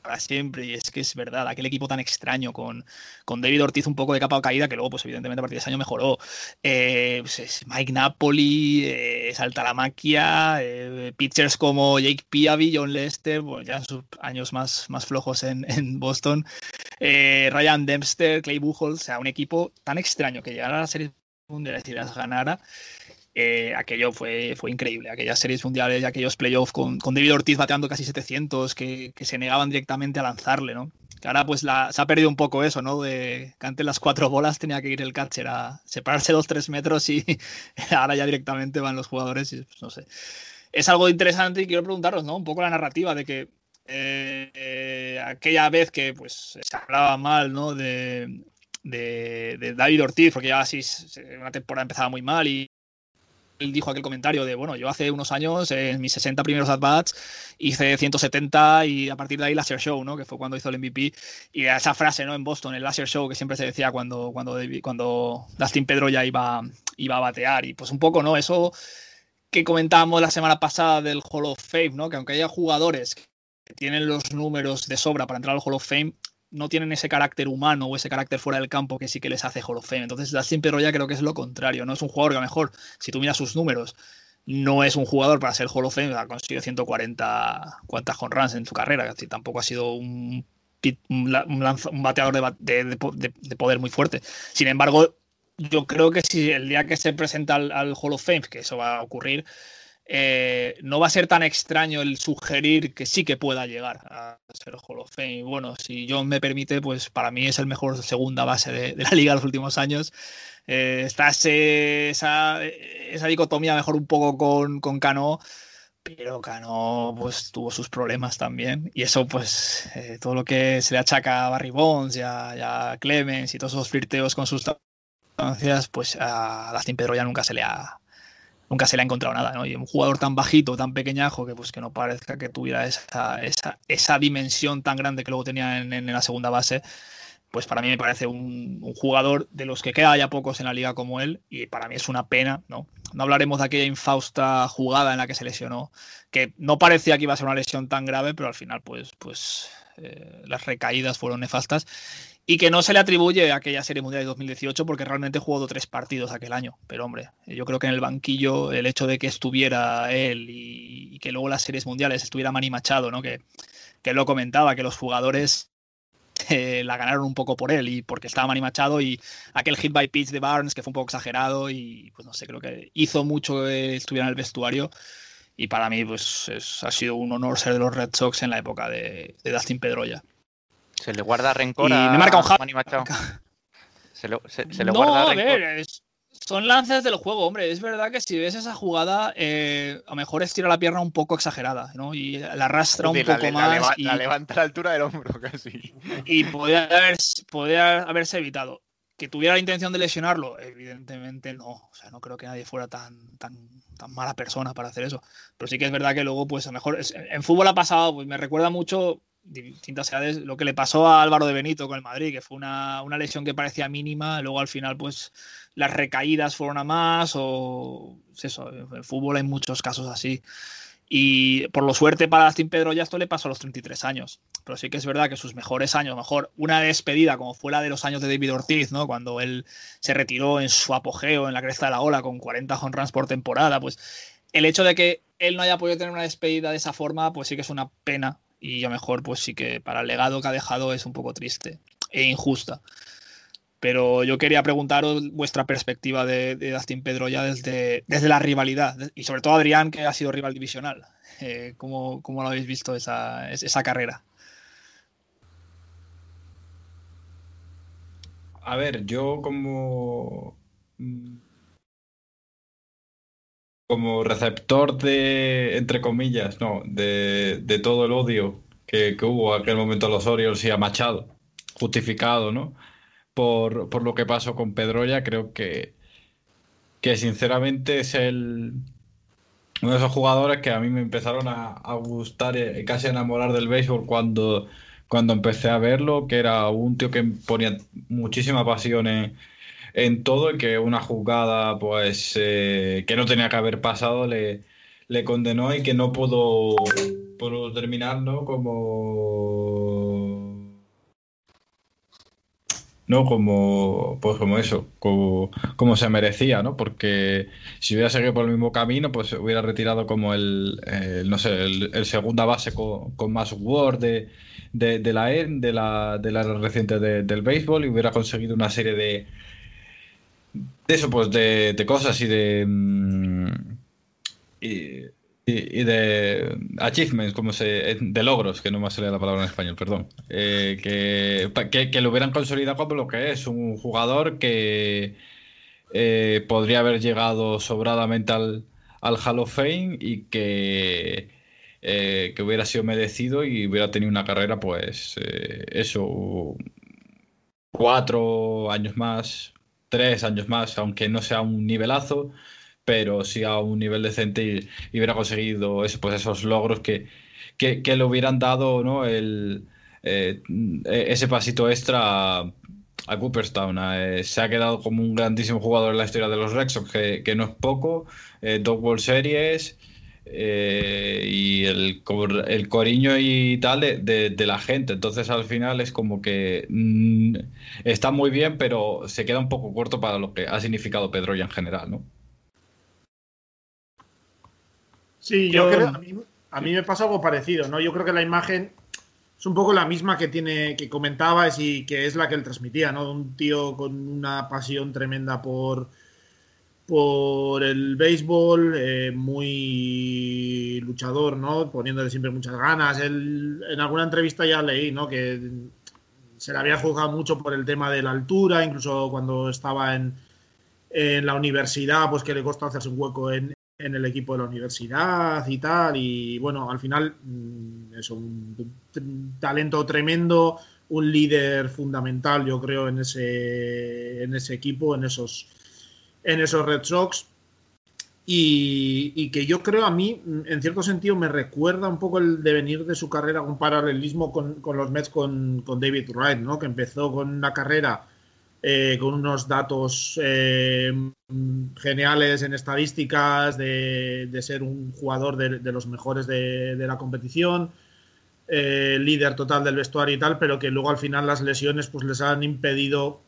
para siempre, y es que es verdad, aquel equipo tan extraño con, con David Ortiz un poco de capa caída, que luego, pues evidentemente a partir de ese año mejoró. Eh, pues, es Mike Napoli, eh, Saltalamaquia, eh, pitchers como Jake Piavi, John Lester, bueno, ya en sus años más, más flojos en, en Boston, eh, Ryan Dempster, Clay Buchholz, o sea, un equipo tan extraño que llegara a la serie mundiales y las ganara. Eh, aquello fue, fue increíble, aquellas series mundiales aquellos playoffs con, con David Ortiz bateando casi 700, que, se negaban directamente a lanzarle, ¿no? Ahora pues se ha perdido un poco eso, ¿no? De que antes las cuatro bolas tenía que ir el catcher a separarse dos, tres metros y ahora ya directamente van los jugadores pues, no sé. Es algo interesante y quiero preguntaros, ¿no? Un poco la narrativa de que eh, eh, aquella vez que pues se hablaba mal, ¿no? De, de, David Ortiz, porque ya así una temporada empezaba muy mal y dijo aquel comentario de, bueno, yo hace unos años, en mis 60 primeros at-bats, hice 170 y a partir de ahí Laser Show, ¿no? Que fue cuando hizo el MVP. Y esa frase, ¿no? En Boston, el Laser Show, que siempre se decía cuando, cuando, cuando Dustin Pedro ya iba, iba a batear. Y pues un poco, ¿no? Eso que comentábamos la semana pasada del Hall of Fame, ¿no? Que aunque haya jugadores tienen los números de sobra para entrar al Hall of Fame, no tienen ese carácter humano o ese carácter fuera del campo que sí que les hace Hall of Fame. Entonces, Dustin Pedroia creo que es lo contrario. No es un jugador que a lo mejor, si tú miras sus números, no es un jugador para ser Hall of Fame, ha conseguido 140 cuantas home runs en su carrera, decir, tampoco ha sido un, bateador de, de, poder muy fuerte. Sin embargo, yo creo que si el día que se presenta al, al Hall of Fame, que eso va a ocurrir, eh, no va a ser tan extraño el sugerir que sí que pueda llegar a ser Hall of Fame. Y bueno, si John me permite, pues para mí es el mejor segunda base de, de la liga en los últimos años. Eh, está ese, esa, esa, dicotomía mejor un poco con, con Cano, pero Cano pues tuvo sus problemas también. Y eso, pues, eh, todo lo que se le achaca a Barry Bonds y a, a Clemens y todos esos flirteos con sus pues a Dustin Pedro ya nunca se le ha nunca se le ha encontrado nada, ¿no? Y un jugador tan bajito, tan pequeñajo, que pues que no parezca que tuviera esa, esa, esa dimensión tan grande que luego tenía en, en, la segunda base, pues para mí me parece un, un, jugador de los que queda ya pocos en la liga como él, y para mí es una pena, ¿no? No hablaremos de aquella infausta jugada en la que se lesionó, que no parecía que iba a ser una lesión tan grave, pero al final, pues, pues eh, las recaídas fueron nefastas y que no se le atribuye a aquella Serie Mundial de 2018 porque realmente jugó tres partidos aquel año. Pero hombre, yo creo que en el banquillo el hecho de que estuviera él y, que luego las Series Mundiales estuviera Manny Machado, ¿no? que, que lo comentaba, que los jugadores eh, la ganaron un poco por él y porque estaba Manny Machado y aquel hit by pitch de Barnes que fue un poco exagerado y pues no sé, creo que hizo mucho que estuviera en el vestuario y para mí pues es, ha sido un honor ser de los Red Sox en la época de, de Dustin Pedroia. Se le guarda rencor y a me marca un Manny Machado. Se, lo, se, se le no, guarda a rencor. ver, es, son lances del juego, hombre. Es verdad que si ves esa jugada, eh, a lo mejor estira la pierna un poco exagerada, ¿no? Y la arrastra un poco la, más. La, y, la levanta a la altura del hombro casi. Y podría, haber, podría haberse evitado. Que tuviera la intención de lesionarlo, evidentemente no. O sea, no creo que nadie fuera tan, tan, tan mala persona para hacer eso. Pero sí que es verdad que luego, pues a lo mejor en fútbol ha pasado, pues me recuerda mucho distintas edades, lo que le pasó a Álvaro de Benito con el Madrid, que fue una, una, lesión que parecía mínima, luego al final pues las recaídas fueron a más o pues eso, en el fútbol hay muchos casos así. Y por lo suerte para Dustin Pedro ya esto le pasó a los 33 años. Pero sí que es verdad que sus mejores años, mejor una despedida como fue la de los años de David Ortiz, ¿no? Cuando él se retiró en su apogeo, en la cresta de la ola, con 40 home runs por temporada, pues el hecho de que él no haya podido tener una despedida de esa forma, pues sí que es una pena y a lo mejor pues sí que para el legado que ha dejado es un poco triste e injusta. Pero yo quería preguntaros vuestra perspectiva de, de Dustin Pedroia desde, desde la rivalidad y sobre todo Adrián que ha sido rival divisional. Eh, ¿cómo, ¿cómo, lo habéis visto esa, esa carrera? A ver, yo como como receptor de, entre comillas, no, de, todo el odio que, que, hubo en aquel momento a los Orioles y a Machado, justificado, ¿no? Por, por lo que pasó con Pedroya, creo que, que sinceramente es el uno de esos jugadores que a mí me empezaron a, a gustar y casi a enamorar del béisbol cuando, cuando empecé a verlo, que era un tío que ponía muchísima pasión en, en todo y que una jugada pues eh, que no tenía que haber pasado le, condenó y que no pudo, pudo terminar ¿no? como no como pues como eso como, como, se merecía no porque si hubiera seguido por el mismo camino pues hubiera retirado como el, no sé el, el, segunda base con, más Word de, de, de, la de la de la reciente de, del béisbol y hubiera conseguido una serie de de eso, pues de, cosas y de. mm, Y, de achievements, como se. de logros, que no me sale la palabra en español, perdón. Eh, que, que, lo hubieran consolidado como lo que es, un jugador que eh, podría haber llegado sobradamente al, al Hall of Fame y que. Eh, que hubiera sido merecido y hubiera tenido una carrera, pues, eh, eso, cuatro años más, tres años más, aunque no sea un nivelazo, pero sí a un nivel decente y, hubiera conseguido eso, pues esos logros que, que, le hubieran dado ¿no? El, eh, ese pasito extra a, a Cooperstown. Eh, se ha quedado como un grandísimo jugador en la historia de los Red Sox, que, que no es poco, eh, dos World Series. Eh, y el, cor- el coriño y tal de, de- de la gente. Entonces al final es como que mm, está muy bien, pero se queda un poco corto para lo que ha significado Pedroya en general, ¿no? Sí, yo Yo- creo, a mí, a mí me pasa algo parecido, ¿no? Yo creo que la imagen es un poco la misma que tiene, que comentabas y que es la que él transmitía, ¿no? Un tío con una pasión tremenda por, por el béisbol, eh, muy luchador, ¿no? Poniéndole siempre muchas ganas. Él, en alguna entrevista ya leí, ¿no? Que se le había juzgado mucho por el tema de la altura, incluso cuando estaba en, en la universidad, pues que le costó hacerse un hueco en, en el equipo de la universidad y tal. Y bueno, al final mm, es un, un talento tremendo, un líder fundamental, yo creo, en ese, en ese equipo, en esos, en esos Red Sox. Y, que yo creo a mí, en cierto sentido, me recuerda un poco el devenir de su carrera, un paralelismo con, los Mets con, David Wright, ¿no? Que empezó con una carrera eh, con unos datos eh, geniales en estadísticas, de, ser un jugador de, los mejores de, de la competición, eh, líder total del vestuario y tal, pero que luego al final las lesiones pues les han impedido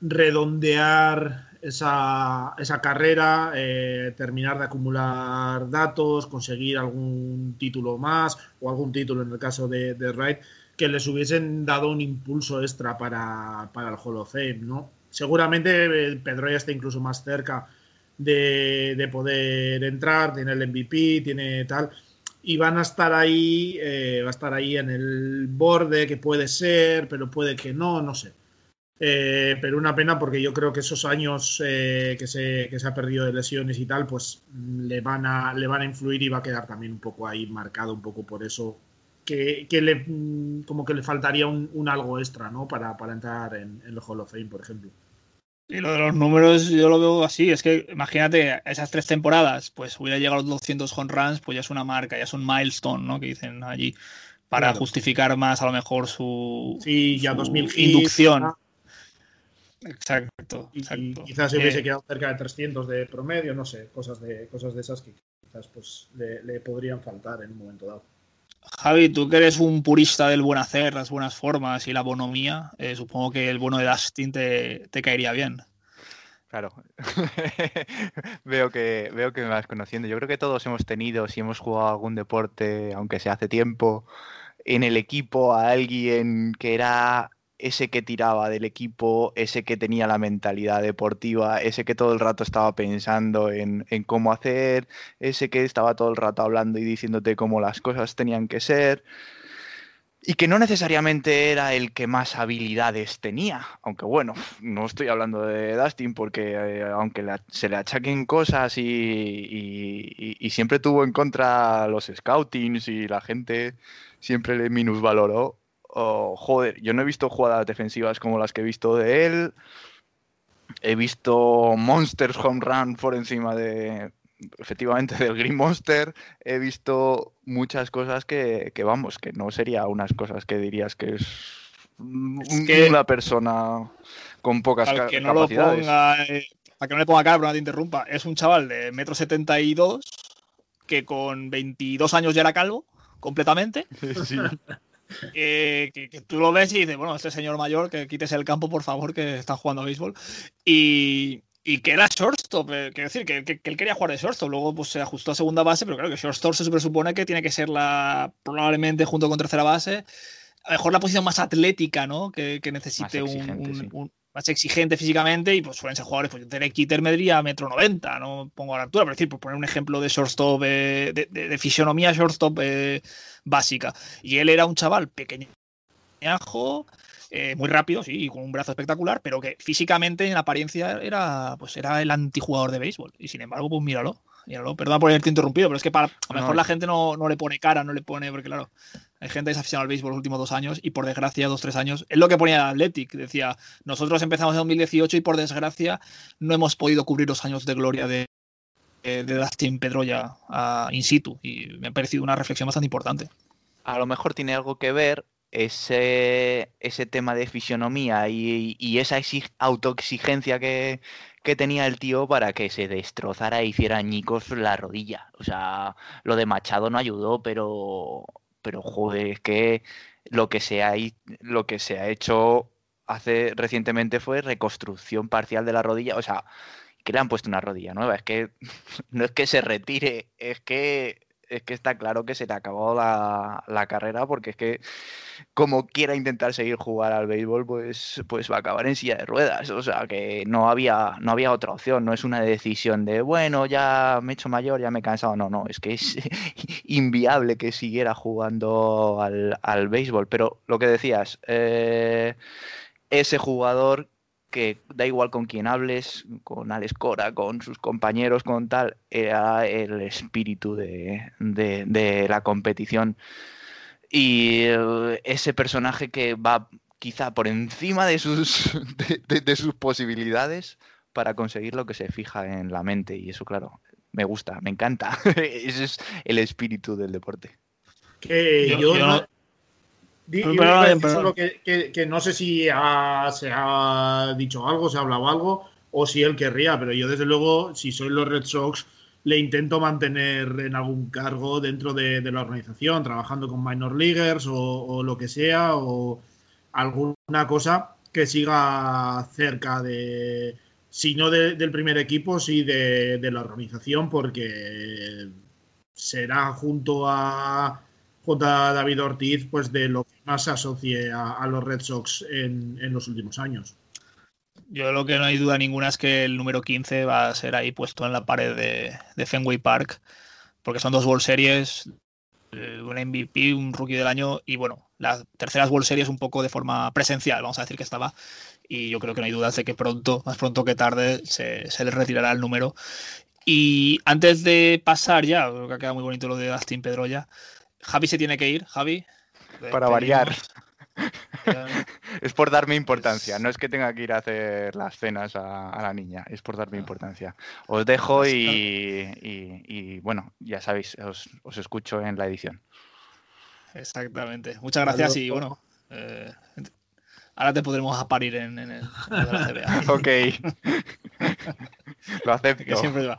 redondear esa, esa carrera, eh, terminar de acumular datos, conseguir algún título más o algún título en el caso de, de Wright que les hubiesen dado un impulso extra para, para el Hall of Fame, ¿no? Seguramente eh, Pedro ya está incluso más cerca de, de poder entrar, tiene el MVP, tiene tal, y van a estar ahí, eh, va a estar ahí en el borde, que puede ser, pero puede que no, no sé. Eh, pero una pena porque yo creo que esos años eh, que, se, que se ha perdido de lesiones y tal, pues mm, le van, a, le van a influir y va a quedar también un poco ahí marcado un poco por eso que, que le, mm, como que le faltaría un, un algo extra, ¿no? Para, para entrar en, en el Hall of Fame, por ejemplo. Y lo de los números yo lo veo así, es que imagínate, esas tres temporadas, pues hubiera llegado a los 200 home runs, pues ya es una marca, ya es un milestone, ¿no? Que dicen allí, para Claro. justificar más a lo mejor su, Sí, ya su 2000 hits, inducción. Exacto, Y, quizás se hubiese Eh, quedado cerca de 300 de promedio, no sé, cosas de, cosas de esas que quizás pues le, le podrían faltar en un momento dado. Javi, tú que eres un purista del buen hacer, las buenas formas y la bonomía, eh, supongo que el bueno de Dustin te, te caería bien. Claro. veo que veo que me vas conociendo. Yo creo que todos hemos tenido, si hemos jugado algún deporte, aunque sea hace tiempo, en el equipo a alguien que era ese que tiraba del equipo, ese que tenía la mentalidad deportiva, ese que todo el rato estaba pensando en, cómo hacer, ese que estaba todo el rato hablando y diciéndote cómo las cosas tenían que ser. Y que no necesariamente era el que más habilidades tenía, aunque bueno, no estoy hablando de Dustin porque eh, aunque le- se le achaquen cosas y siempre tuvo en contra los scoutings y la gente siempre le minusvaloró, oh, joder, yo no he visto jugadas defensivas como las que he visto de él, he visto Monsters Home Run por encima de, efectivamente, del Green Monster, he visto muchas cosas que, que, vamos, que no sería unas cosas que dirías que es, un- Es que- una persona con pocas Al ca- que no lo capacidades. ponga, eh, para que no le ponga cara, pero no te interrumpa, es un chaval de metro setenta y dos que con 22 años ya era calvo, completamente. Sí. Eh, que, que tú lo ves y dices, bueno, este señor mayor, que quites el campo, por favor, que está jugando a béisbol. Y, y que era shortstop, eh, quiero decir, que, que- que él quería jugar de shortstop, luego pues se ajustó a segunda base, pero claro que shortstop se presupone que tiene que ser la, probablemente junto con tercera base, a lo mejor la posición más atlética, ¿no? Que, que necesite Más un, exigente, un- sí. un- más exigente físicamente y pues suelen ser jugadores, pues Derek Jeter medría metro 90, no pongo la altura, pero decir, por poner un ejemplo de shortstop, eh, de, de- de fisionomía shortstop eh, básica. Y él era un chaval pequeñajo, eh, muy rápido, sí, y con un brazo espectacular, pero que físicamente en apariencia era, pues era el antijugador de béisbol. Y sin embargo, pues míralo. Míralo, perdona por haberte interrumpido, pero es que para, a lo mejor No. la gente no, no le pone cara, no le pone, porque claro, hay gente que se ha aficionado al béisbol los últimos dos años y por desgracia, dos, tres años, es lo que ponía Athletic, decía, nosotros empezamos en 2018 y por desgracia no hemos podido cubrir los años de gloria de, de Dustin Pedroya ah, in situ y me ha parecido una reflexión bastante importante. a lo mejor tiene algo que ver ese, ese tema de fisionomía y, y esa exig- autoexigencia que, que tenía el tío para que se destrozara e hiciera añicos la rodilla. O sea, lo de Machado no ayudó, pero, pero joder, es que lo que se ha, lo que se ha hecho hace recientemente fue reconstrucción parcial de la rodilla. O sea, que le han puesto una rodilla nueva. Es que no es que se retire, es que es que está claro que se le acabó la, la, carrera porque es que como quiera intentar seguir jugar al béisbol, pues, pues va a acabar en silla de ruedas. O sea que no había, no había otra opción, no es una decisión de bueno, ya me he hecho mayor, ya me he cansado. No, no, es que es inviable que siguiera jugando al, al béisbol. Pero lo que decías, eh, ese jugador que da igual con quién hables, con Alex Cora, con sus compañeros, con tal, era el espíritu de, de, la competición. Y eh, ese personaje que va quizá por encima de sus, de, sus posibilidades para conseguir lo que se fija en la mente. Y eso, claro, me gusta, me encanta. Ese es el espíritu del deporte. Que yo, no que, no sé si se ha dicho algo, se ha hablado algo, o si él querría, pero yo desde luego, si soy los Red Sox, le intento mantener en algún cargo dentro de, la organización, trabajando con minor leaguers o, lo que sea, o alguna cosa que siga cerca de, si no del primer equipo, sí de, de la organización, porque será junto a David Ortiz, pues de lo que más se asocie a, los Red Sox en, los últimos años. Yo lo que no hay duda ninguna es que el número 15 va a ser ahí puesto en la pared de, Fenway Park, porque son dos World Series, eh, un MVP, un Rookie del año y bueno, las terceras World Series un poco de forma presencial, vamos a decir que estaba. Y yo creo que no hay dudas de que pronto, más pronto que tarde, se, les retirará el número. Y antes de pasar ya, creo que ha quedado muy bonito lo de Dustin Pedroya. Javi se tiene que ir, Javi. Para variar. es por darme importancia, no es que tenga que ir a hacer las cenas a, la niña, es por darme ah. importancia. Os dejo pues, y, bueno, ya sabéis, os, escucho en la edición. Exactamente. Muchas gracias y bueno, eh, ahora te podremos aparir en, en el de la CBA. ok. Lo acepto. siempre va.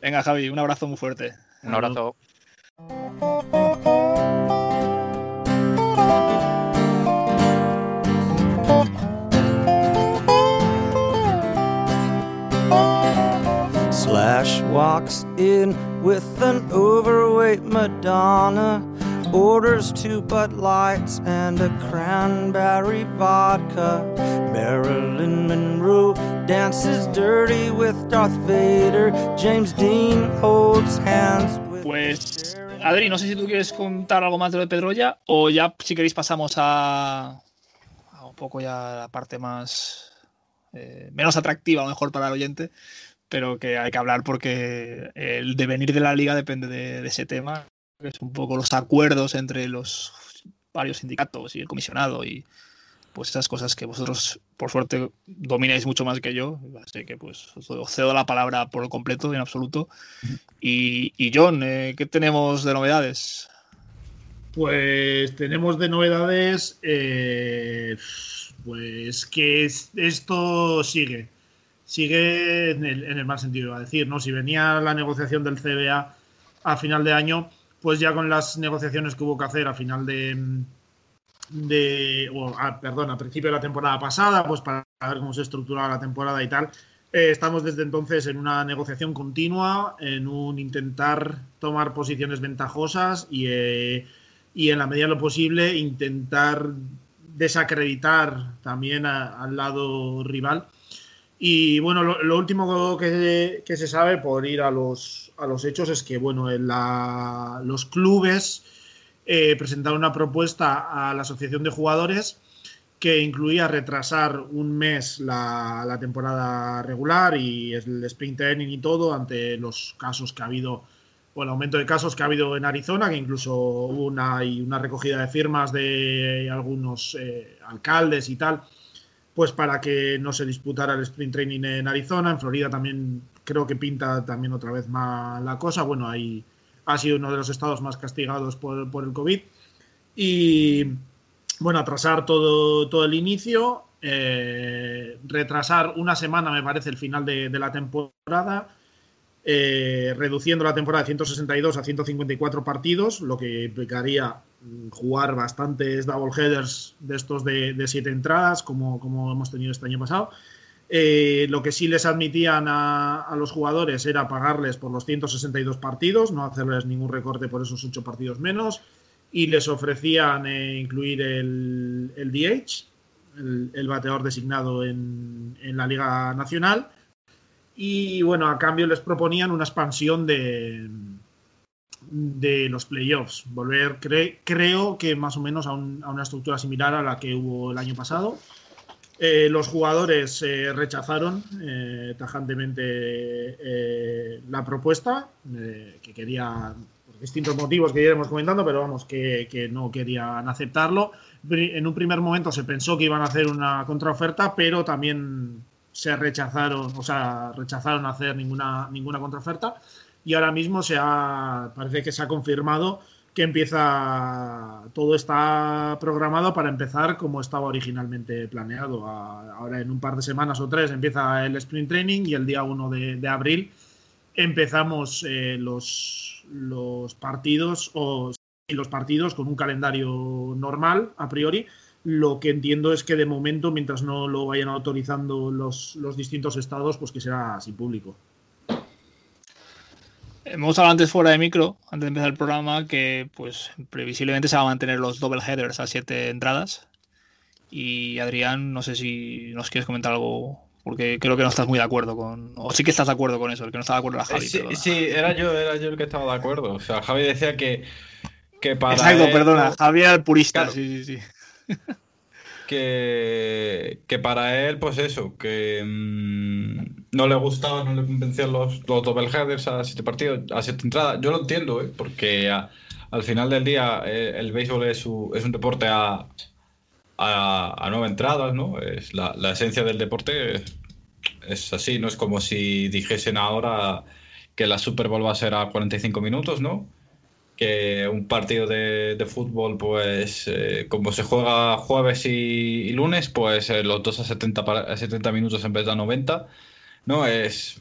Venga, Javi, un abrazo muy fuerte. Un abrazo. Slash walks in with an overweight Madonna, orders two Bud Lights and a cranberry vodka. Marilyn Monroe dances dirty with Darth Vader. James Dean holds hands with. Adri, no sé si tú quieres contar algo más de lo de Pedroya o ya, si queréis, pasamos a, un poco ya la parte más eh, menos atractiva, a lo mejor para el oyente, pero que hay que hablar porque el devenir de la liga depende de, ese tema, que es un poco los acuerdos entre los varios sindicatos y el comisionado y pues esas cosas que vosotros por suerte domináis mucho más que yo, así que pues os cedo la palabra por completo, en absoluto. Y, John, eh, ¿qué tenemos de novedades? Pues tenemos de novedades, eh, pues que esto sigue, sigue en el, en mal sentido, a decir, ¿no? Si venía la negociación del CBA a final de año, pues ya con las negociaciones que hubo que hacer a final de de, perdón, a principio de la temporada pasada, pues para ver cómo se estructuraba la temporada y tal. Eh, estamos desde entonces en una negociación continua, en un intentar tomar posiciones ventajosas y, eh, y en la medida de lo posible intentar desacreditar también al lado rival. Y bueno, lo, último que, que, se sabe, por ir a los, a los hechos, es que bueno, en la, los clubes eh, una propuesta a la Asociación de Jugadores que incluía retrasar un mes la, temporada regular y el sprint training y todo ante los casos que ha habido o el aumento de casos que ha habido en Arizona, que incluso hubo una, una recogida de firmas de algunos eh, alcaldes y tal, pues para que no se disputara el sprint training en Arizona. En Florida también creo que pinta también otra vez más la cosa. Bueno, hay ha sido uno de los estados más castigados por, el COVID. Y bueno, atrasar todo, todo el inicio. eh, retrasar una semana, me parece, el final de, de la temporada, eh, reduciendo la temporada de 162 a 154 partidos, lo que implicaría mm, jugar bastantes double headers de estos de, de siete entradas, como, como hemos tenido este año pasado. Eh, lo que sí les admitían a, los jugadores era pagarles por los 162 partidos, no hacerles ningún recorte por esos 8 partidos menos, y les ofrecían eh, incluir el, DH, el, bateador designado en, la Liga Nacional, y bueno, a cambio les proponían una expansión de, los playoffs, volver, cre, creo que más o menos a una estructura similar a la que hubo el año pasado. Eh, los jugadores eh, rechazaron eh, tajantemente la propuesta, que quería, por distintos motivos que iremos comentando, pero vamos, que, que, no querían aceptarlo. En un primer momento se pensó que iban a hacer una contraoferta, pero también se rechazaron, o sea, rechazaron hacer ninguna, ninguna contraoferta. Y ahora mismo se ha, parece que se ha confirmado que empieza, todo está programado para empezar como estaba originalmente planeado. Ahora en un par de semanas o tres empieza el sprint training y el día 1 de, abril empezamos eh, los, los partidos o los partidos con un calendario normal a priori. Lo que entiendo es que de momento, mientras no lo vayan autorizando los, los distintos estados, pues que será sin público. Hemos hablado antes fuera de micro, antes de empezar el programa, que pues previsiblemente se van a mantener los double headers a siete entradas. Y Adrián, no sé si nos quieres comentar algo, porque creo que no estás muy de acuerdo con. O sí que estás de acuerdo con eso, el que no está de acuerdo era Javi. Sí, sí era yo, era yo el que estaba de acuerdo. O sea, Javi decía que, que para. Exacto, él, perdona, Javi era el purista, claro. sí, sí, sí. Que, que para él, pues eso, que mmm, no le gustaba, no le convencían los, los double headers a siete partidos, a siete entradas. Yo lo entiendo, ¿eh? porque al final del día eh, el béisbol es, su, es un deporte a, a, nueve entradas, ¿no? Es la, la esencia del deporte es, así, ¿no? Es como si dijesen ahora que la Super Bowl va a ser a 45 minutos, ¿no? Que un partido de, de fútbol, pues eh, como se juega jueves y, y lunes, pues eh, los dos a 70, para, a 70, minutos en vez de a 90, ¿no? Es...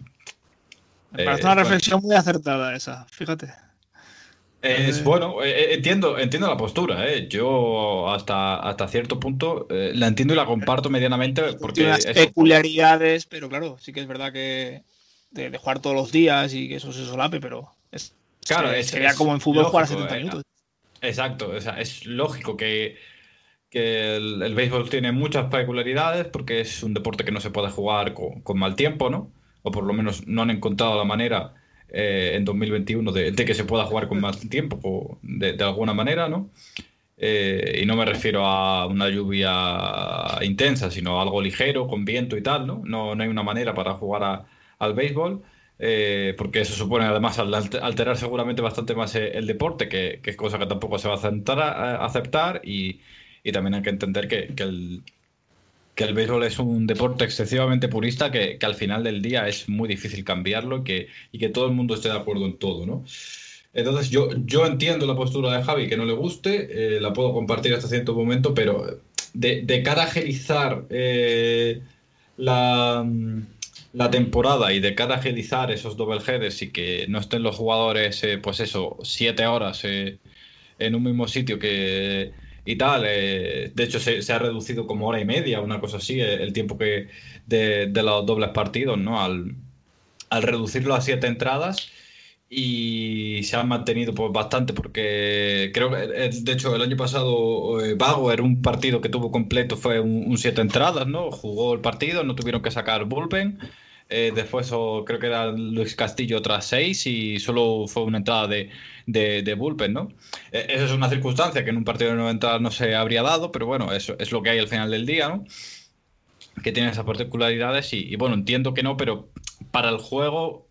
Me parece eh, una reflexión bueno. muy acertada esa, fíjate. Es bueno, entiendo, entiendo la postura, ¿eh? yo hasta, hasta cierto punto la entiendo y la comparto medianamente porque... Tiene unas peculiaridades, pero claro, sí que es verdad que de, de jugar todos los días y que eso se solape, pero es, Claro, es, sería es como en fútbol lógico, jugar a 70 minutos. Exacto, o sea, es lógico que, que el, el, béisbol tiene muchas peculiaridades porque es un deporte que no se puede jugar con, con mal tiempo, ¿no? O por lo menos no han encontrado la manera eh, en 2021 de, de, que se pueda jugar con más tiempo, de, de alguna manera, ¿no? Eh, y no me refiero a una lluvia intensa, sino algo ligero, con viento y tal, ¿no? No, no hay una manera para jugar a, al béisbol. Eh, porque eso supone además alterar seguramente bastante más eh, el deporte, que, es cosa que tampoco se va a aceptar, a aceptar y, también hay que entender que, que, el, béisbol es un deporte excesivamente purista que, al final del día es muy difícil cambiarlo y que, y que todo el mundo esté de acuerdo en todo, ¿no? Entonces yo, yo entiendo la postura de Javi que no le guste, eh, la puedo compartir hasta cierto momento, pero de, de cara a agilizar eh, la la temporada y de cara a agilizar esos double headers y que no estén los jugadores, eh, pues eso, siete horas eh, en un mismo sitio que y tal, eh, de hecho se, ha reducido como hora y media, una cosa así, el tiempo que de, los dobles partidos, ¿no? Al, al reducirlo a siete entradas y se han mantenido pues bastante porque creo que de hecho el año pasado Bauer un partido que tuvo completo fue un, un, siete entradas no jugó el partido no tuvieron que sacar bullpen eh, después o, creo que era Luis Castillo otras seis y solo fue una entrada de, de, de bullpen, ¿no? Eh, esa es una circunstancia que en un partido de 90 no se habría dado, pero bueno, eso es lo que hay al final del día, ¿no? Que tiene esas particularidades y, bueno, entiendo que no, pero para el juego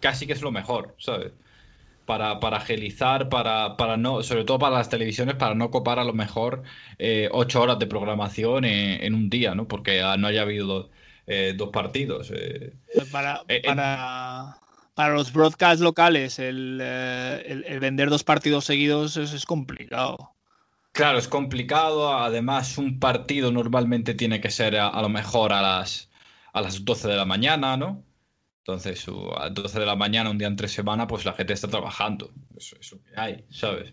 casi que es lo mejor, ¿sabes? Para, para agilizar, para, para no, sobre todo para las televisiones, para no copar a lo mejor eh, ocho horas de programación en, en, un día, ¿no? Porque no haya habido eh, dos partidos. Eh. Para, para, para, los broadcasts locales, el, el, el, vender dos partidos seguidos es, es complicado. Claro, es complicado. Además, un partido normalmente tiene que ser a, a lo mejor a las, a las 12 de la mañana, ¿no? Entonces, a las 12 de la mañana, un día entre semana, pues la gente está trabajando. Eso es lo que hay, ¿sabes?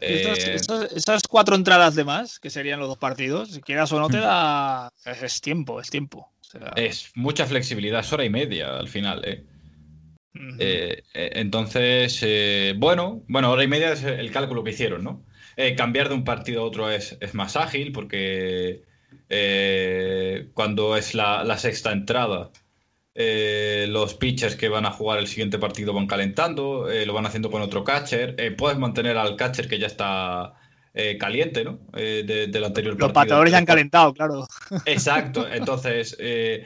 Estas, Eh, esas cuatro entradas de más, que serían los dos partidos, si quieras o no te da. Es tiempo, es tiempo. Sea, es mucha flexibilidad, es hora y media al final, ¿eh? Eh, eh, entonces, eh, bueno, bueno, hora y media es el cálculo que hicieron, ¿no? Cambiar de un partido a otro es, es más ágil porque cuando es la, la sexta entrada, los pitchers que van a jugar el siguiente partido van calentando, lo van haciendo con otro catcher. puedes mantener al catcher que ya está eh, caliente, ¿no? Eh, de- del anterior los partido. bateadores ya han calentado, claro. Exacto, entonces eh,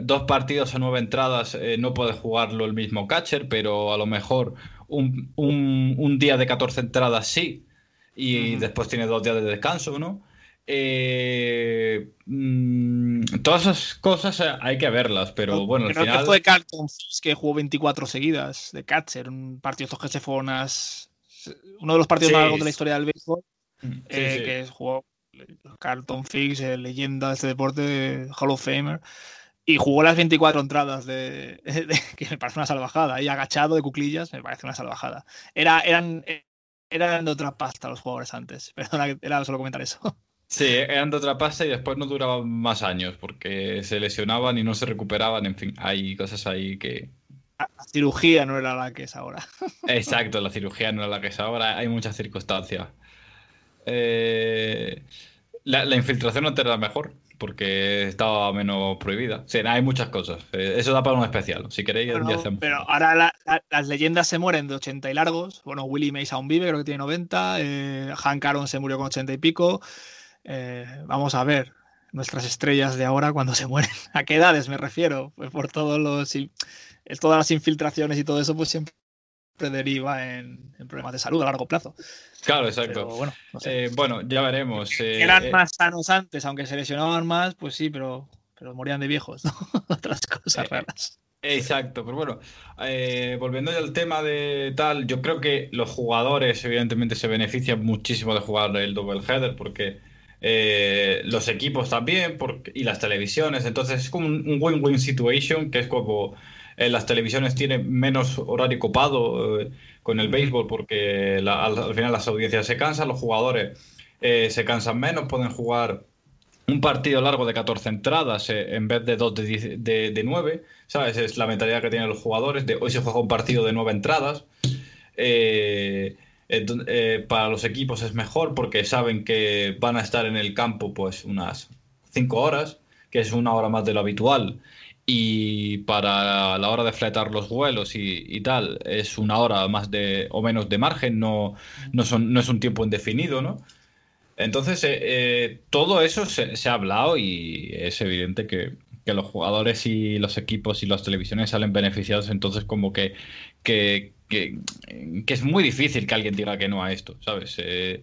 dos partidos a nueve entradas no puede jugarlo el mismo catcher, pero a lo mejor un, un- un día de 14 entradas sí, y después tiene dos días de descanso, ¿no? Eh, mm, todas esas cosas hay que verlas, pero bueno, al Creo final... que fue Carlton que jugó 24 seguidas de catcher, un partido estos que se fue unas. Uno de los partidos Sí. más largos de la historia del béisbol, Sí, eh, sí. que jugó Carlton Fisk, eh, leyenda de este deporte, Hall of Famer, y jugó las 24 entradas de, de- que me parece una salvajada, y agachado de cuclillas, me parece una salvajada. Era, eran, eran de otra pasta los jugadores antes, perdona, que era solo comentar eso. Sí, eran de otra pasta y después no duraban más años porque se lesionaban y no se recuperaban, en fin, hay cosas ahí que, La cirugía no era la que es ahora. Exacto, la cirugía no es la que es ahora, hay muchas circunstancias. Eh, la, la infiltración no era mejor, porque estaba menos prohibida. Sí, hay muchas cosas. Eh, eso da para un especial. Si queréis, día Bueno, hacemos. pero ahora la- la- las leyendas se mueren de 80 y largos. Bueno, Willie Mays aún vive, creo que tiene 90. eh, Hank Aaron se murió con 80 y pico. Eh, vamos a ver nuestras estrellas de ahora cuando se mueren. ¿A qué edades me refiero? Pues por todos los, todas las infiltraciones y todo eso, pues siempre deriva en, en problemas de salud a largo plazo. Claro, Pero exacto. bueno, no sé. Eh, bueno, ya veremos. eh, Eran eh, más sanos antes, aunque se lesionaban más, pues sí, pero, pero morían de viejos, ¿no? Otras cosas Eh, raras. Exacto, pero bueno, eh, volviendo ya al tema de tal, yo creo que los jugadores evidentemente se benefician muchísimo de jugar el double header porque eh, los equipos también porque, y las televisiones, entonces es como un win-win situation que es como eh, las televisiones tienen menos horario copado con el béisbol porque la- al, al final las audiencias se cansan, los jugadores eh, se cansan menos, pueden jugar un partido largo de 14 entradas eh, en vez de 2 de, 10 de, de 9, ¿sabes? Es la mentalidad que tienen los jugadores. De, hoy se juega un partido de 9 entradas. Eh, eh, para los equipos es mejor porque saben que van a estar en el campo pues unas 5 horas, que es una hora más de lo habitual. Y para la hora de fletar los vuelos y, y tal, es una hora más de o menos de margen, no, no, son, no es un tiempo indefinido, ¿no? Entonces, eh, eh, todo eso se, ha hablado y es evidente que, que los jugadores y los equipos y las televisiones salen beneficiados. Entonces, como que, que, que, que es muy difícil que alguien diga que no a esto, ¿sabes? Eh,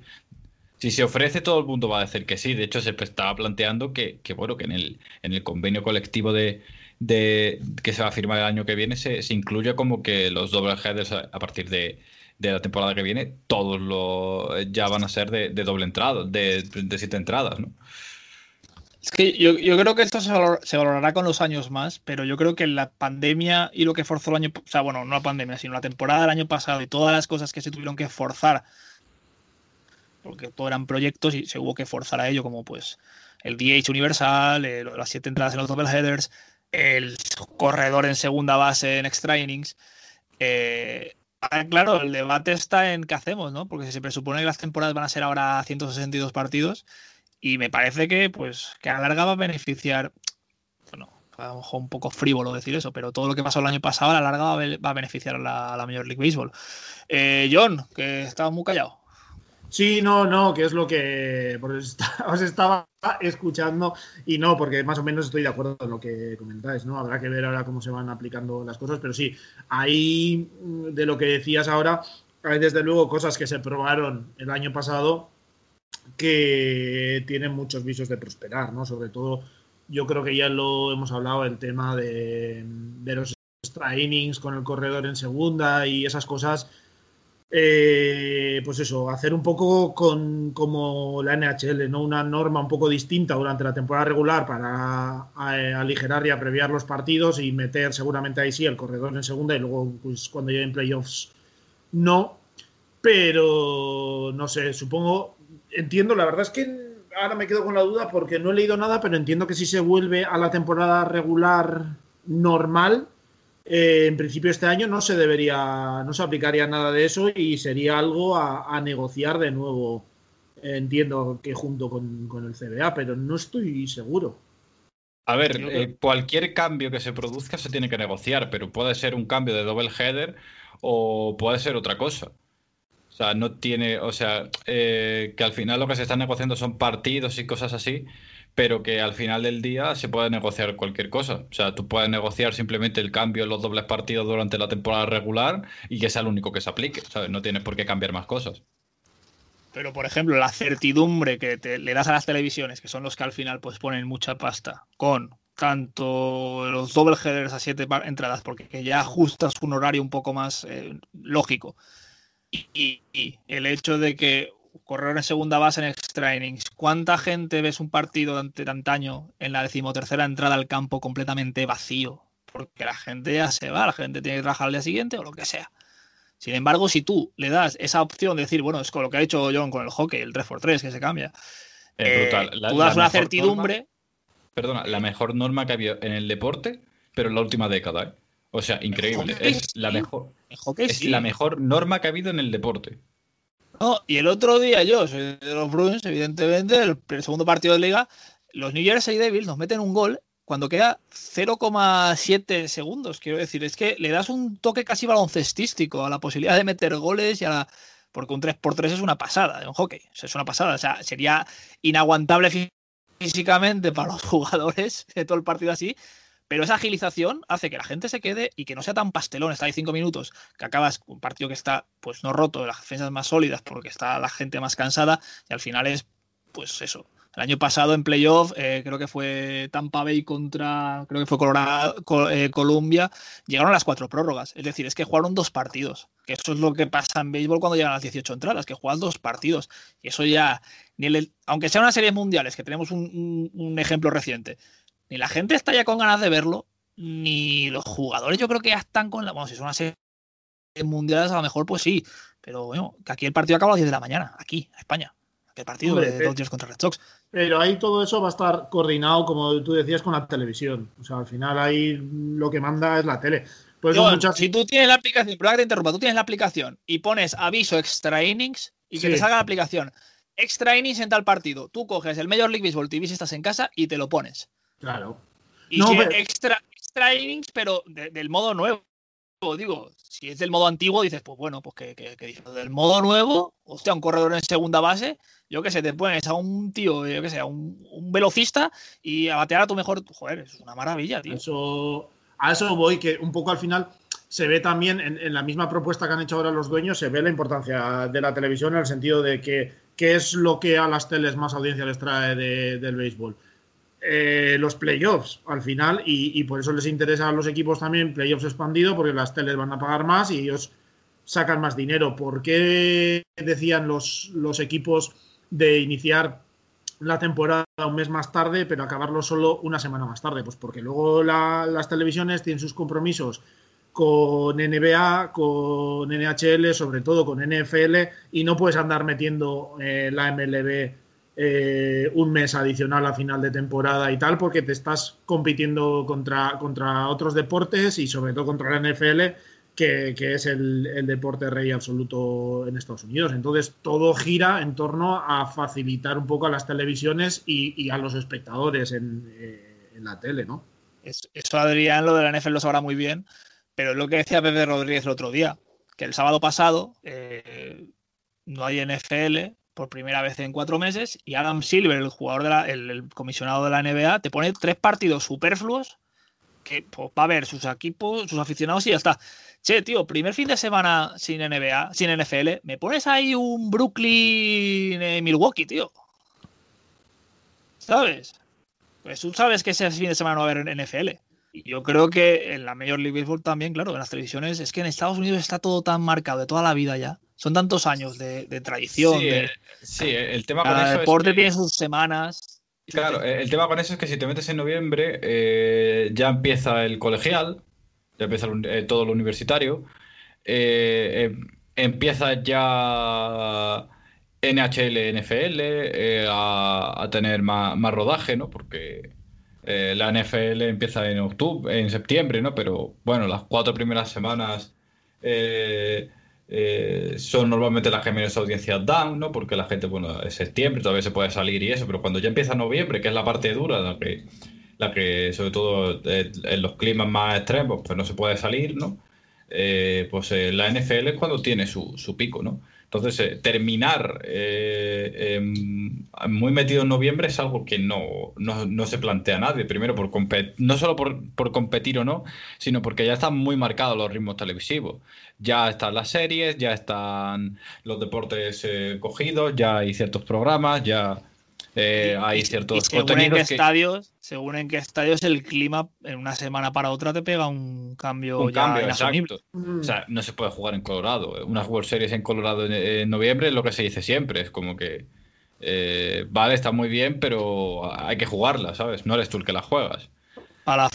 si se ofrece, todo el mundo va a decir que sí. De hecho, se estaba planteando que, que bueno, que en el, en el convenio colectivo de, de que se va a firmar el año que viene se, se incluye como que los double headers a, partir de, de la temporada que viene, todos lo, ya van a ser de, doble entrada, de, de siete entradas, ¿no? Es que yo, yo creo que esto se, valor- se valorará con los años más, pero yo creo que la pandemia y lo que forzó el año, o sea, bueno, no la pandemia, sino la temporada del año pasado y todas las cosas que se tuvieron que forzar, porque todo eran proyectos y se hubo que forzar a ello, como pues el DH universal, eh, las siete entradas en los double headers, el corredor en segunda base en extra innings. eh, ah, claro, el debate está en qué hacemos, ¿no? Porque se presupone que las temporadas van a ser ahora 162 partidos y me parece que, pues, que a la larga va a beneficiar, bueno, a lo mejor un poco frívolo decir eso, pero todo lo que pasó el año pasado a la larga va a, beneficiar a la, a la Major League Baseball. Eh, John, que estaba muy callado. Sí, no, no, que es lo que os estaba escuchando y no, porque más o menos estoy de acuerdo con lo que comentáis, ¿no? Habrá que ver ahora cómo se van aplicando las cosas, pero sí, ahí mm, de lo que decías ahora, hay desde luego cosas que se probaron el año pasado que tienen muchos visos de prosperar, ¿no? Sobre todo, yo creo que ya lo hemos hablado, el tema de, de los extra innings con el corredor en segunda y esas cosas eh, pues eso, hacer un poco con como la NHL, ¿no? Una norma un poco distinta durante la temporada regular para eh, aligerar y abreviar los partidos y meter seguramente ahí sí el corredor en segunda y luego pues cuando lleguen playoffs no. Pero no sé, supongo, entiendo, la verdad es que ahora me quedo con la duda porque no he leído nada, pero entiendo que si se vuelve a la temporada regular normal, eh, en principio este año no se debería, no se aplicaría nada de eso y sería algo a, a negociar de nuevo. Entiendo que junto con, con, el CBA, pero no estoy seguro. A ver, eh, cualquier cambio que se produzca se tiene que negociar, pero puede ser un cambio de double header o puede ser otra cosa. O sea, no tiene, o sea, eh, que al final lo que se está negociando son partidos y cosas así, pero que al final del día se puede negociar cualquier cosa. O sea, tú puedes negociar simplemente el cambio en los dobles partidos durante la temporada regular y que sea el único que se aplique, ¿sabes? No tienes por qué cambiar más cosas. Pero, por ejemplo, la certidumbre que te, le das a las televisiones, que son los que al final pues ponen mucha pasta, con tanto los double headers a siete entradas, porque ya ajustas un horario un poco más eh, lógico, y, y, el hecho de que correr en segunda base en extra innings, ¿cuánta gente ves un partido de antaño en la decimotercera entrada al campo completamente vacío? Porque la gente ya se va, la gente tiene que trabajar al día siguiente o lo que sea. Sin embargo, si tú le das esa opción de decir, bueno, es con lo que ha hecho John con el hockey, el 3x3 que se cambia, eh, la, tú das una certidumbre. Norma, perdona, la mejor norma que ha habido en el deporte, pero en la última década, ¿eh? O sea, increíble. Es la mejor. es sí. la mejor norma que ha habido en el deporte. No, y el otro día yo soy de los Bruins, evidentemente, el, segundo partido de liga, los New Jersey Devils nos meten un gol cuando queda 0,7 segundos. Quiero decir, es que le das un toque casi baloncestístico a la posibilidad de meter goles y a la, porque un 3x3 es una pasada en hockey. Es una pasada. O sea, sería inaguantable físicamente para los jugadores de todo el partido así. Pero esa agilización hace que la gente se quede y que no sea tan pastelón. Está ahí cinco minutos, que acabas un partido que está pues no roto, las defensas más sólidas porque está la gente más cansada y al final es pues eso. El año pasado en playoff, eh, creo que fue Tampa Bay contra, creo que fue Colorado, eh, Columbia, llegaron a las cuatro prórrogas. Es decir, es que jugaron dos partidos. Que eso es lo que pasa en béisbol cuando llegan a las 18 entradas, que juegan dos partidos. Y eso ya, aunque sea una serie mundiales, que tenemos un ejemplo reciente, ni la gente está ya con ganas de verlo, ni los jugadores yo creo que ya están con la... Bueno, si es una serie mundiales a lo mejor pues sí, pero bueno, que aquí el partido acaba a las 10 de la mañana, aquí, en España. El partido Hombre, de Dodgers contra Red Sox. Pero ahí todo eso va a estar coordinado, como tú decías, con la televisión. O sea, al final ahí lo que manda es la tele. Pues Yo, muchas... Si tú tienes la aplicación, perdón que te interrumpa, tú tienes la aplicación y pones aviso extra innings y que sí. te salga la aplicación extra innings en tal partido, tú coges el Major League Baseball TV si estás en casa y te lo pones. Claro. Y no, pero... extra, extra innings, pero de, del modo nuevo. Digo, si es del modo antiguo, dices, pues bueno, pues que, que, que del modo nuevo, hostia, un corredor en segunda base, yo que sé, te pones a un tío, yo que sé, a un, un, velocista y a batear a tu mejor. Joder, es una maravilla, tío. Eso, a eso voy, que un poco al final se ve también en, en, la misma propuesta que han hecho ahora los dueños, se ve la importancia de la televisión en el sentido de que qué es lo que a las teles más audiencia les trae de, del béisbol eh, los playoffs al final y, por eso les interesa a los equipos también playoffs expandido porque las teles van a pagar más y ellos sacan más dinero. ¿Por qué decían los, los equipos de iniciar la temporada un mes más tarde pero acabarlo solo una semana más tarde? Pues porque luego la, las televisiones tienen sus compromisos con NBA, con NHL, sobre todo con NFL y no puedes andar metiendo eh, la MLB eh, un mes adicional a final de temporada y tal, porque te estás compitiendo contra, contra otros deportes y sobre todo contra la NFL, que, es el, deporte rey absoluto en Estados Unidos. Entonces, todo gira en torno a facilitar un poco a las televisiones y, a los espectadores en, eh, la tele, ¿no? Eso, Adrián, lo de la NFL lo sabrá muy bien, pero es lo que decía Pepe Rodríguez el otro día, que el sábado pasado eh, no hay NFL, por primera vez en cuatro meses y Adam Silver, el jugador de la, el, comisionado de la NBA, te pone tres partidos superfluos que pues, va a ver sus equipos, sus aficionados y ya está. Che, tío, primer fin de semana sin NBA, sin NFL, me pones ahí un Brooklyn eh, Milwaukee, tío. ¿Sabes? Pues tú sabes que ese fin de semana no va a haber NFL. Y yo creo que en la Major League Baseball también, claro, en las televisiones, es que en Estados Unidos está todo tan marcado de toda la vida ya. Son tantos años de, de tradición. Sí, de, eh, sí, el tema con eso es deporte que- tiene sus semanas. Claro, el tema con eso es que si te metes en noviembre, eh, ya empieza el colegial, ya empieza el eh, todo lo universitario, eh, eh, empieza ya NHL, NFL a, a tener más, más rodaje, ¿no? Porque eh, la NFL empieza en octubre, en septiembre, ¿no? Pero bueno, las cuatro primeras semanas eh, eh, son normalmente las que menos audiencias dan, ¿no? Porque la gente, bueno, es septiembre, todavía se puede salir y eso, pero cuando ya empieza noviembre, que es la parte dura, la que, la que sobre todo en los climas más extremos, pues no se puede salir, ¿no? Pues la NFL es cuando tiene su, su pico, ¿no? Entonces, eh, terminar eh, em, muy metido en noviembre es algo que no, no, no se plantea nadie. Primero, por no solo por, por competir o no, sino porque ya están muy marcados los ritmos televisivos. Ya están las series, ya están los deportes eh, cogidos, ya hay ciertos programas, ya eh, hay Y ciertos según en qué que... estadios, según en qué estadios el clima en una semana para otra te pega un cambio Un ya cambio, exacto. O sea, no se puede jugar en Colorado. Unas World Series en Colorado en, en noviembre es lo que se dice siempre. Es como que, eh, vale, está muy bien, pero hay que jugarla, ¿sabes? No eres tú el que la juegas. Para la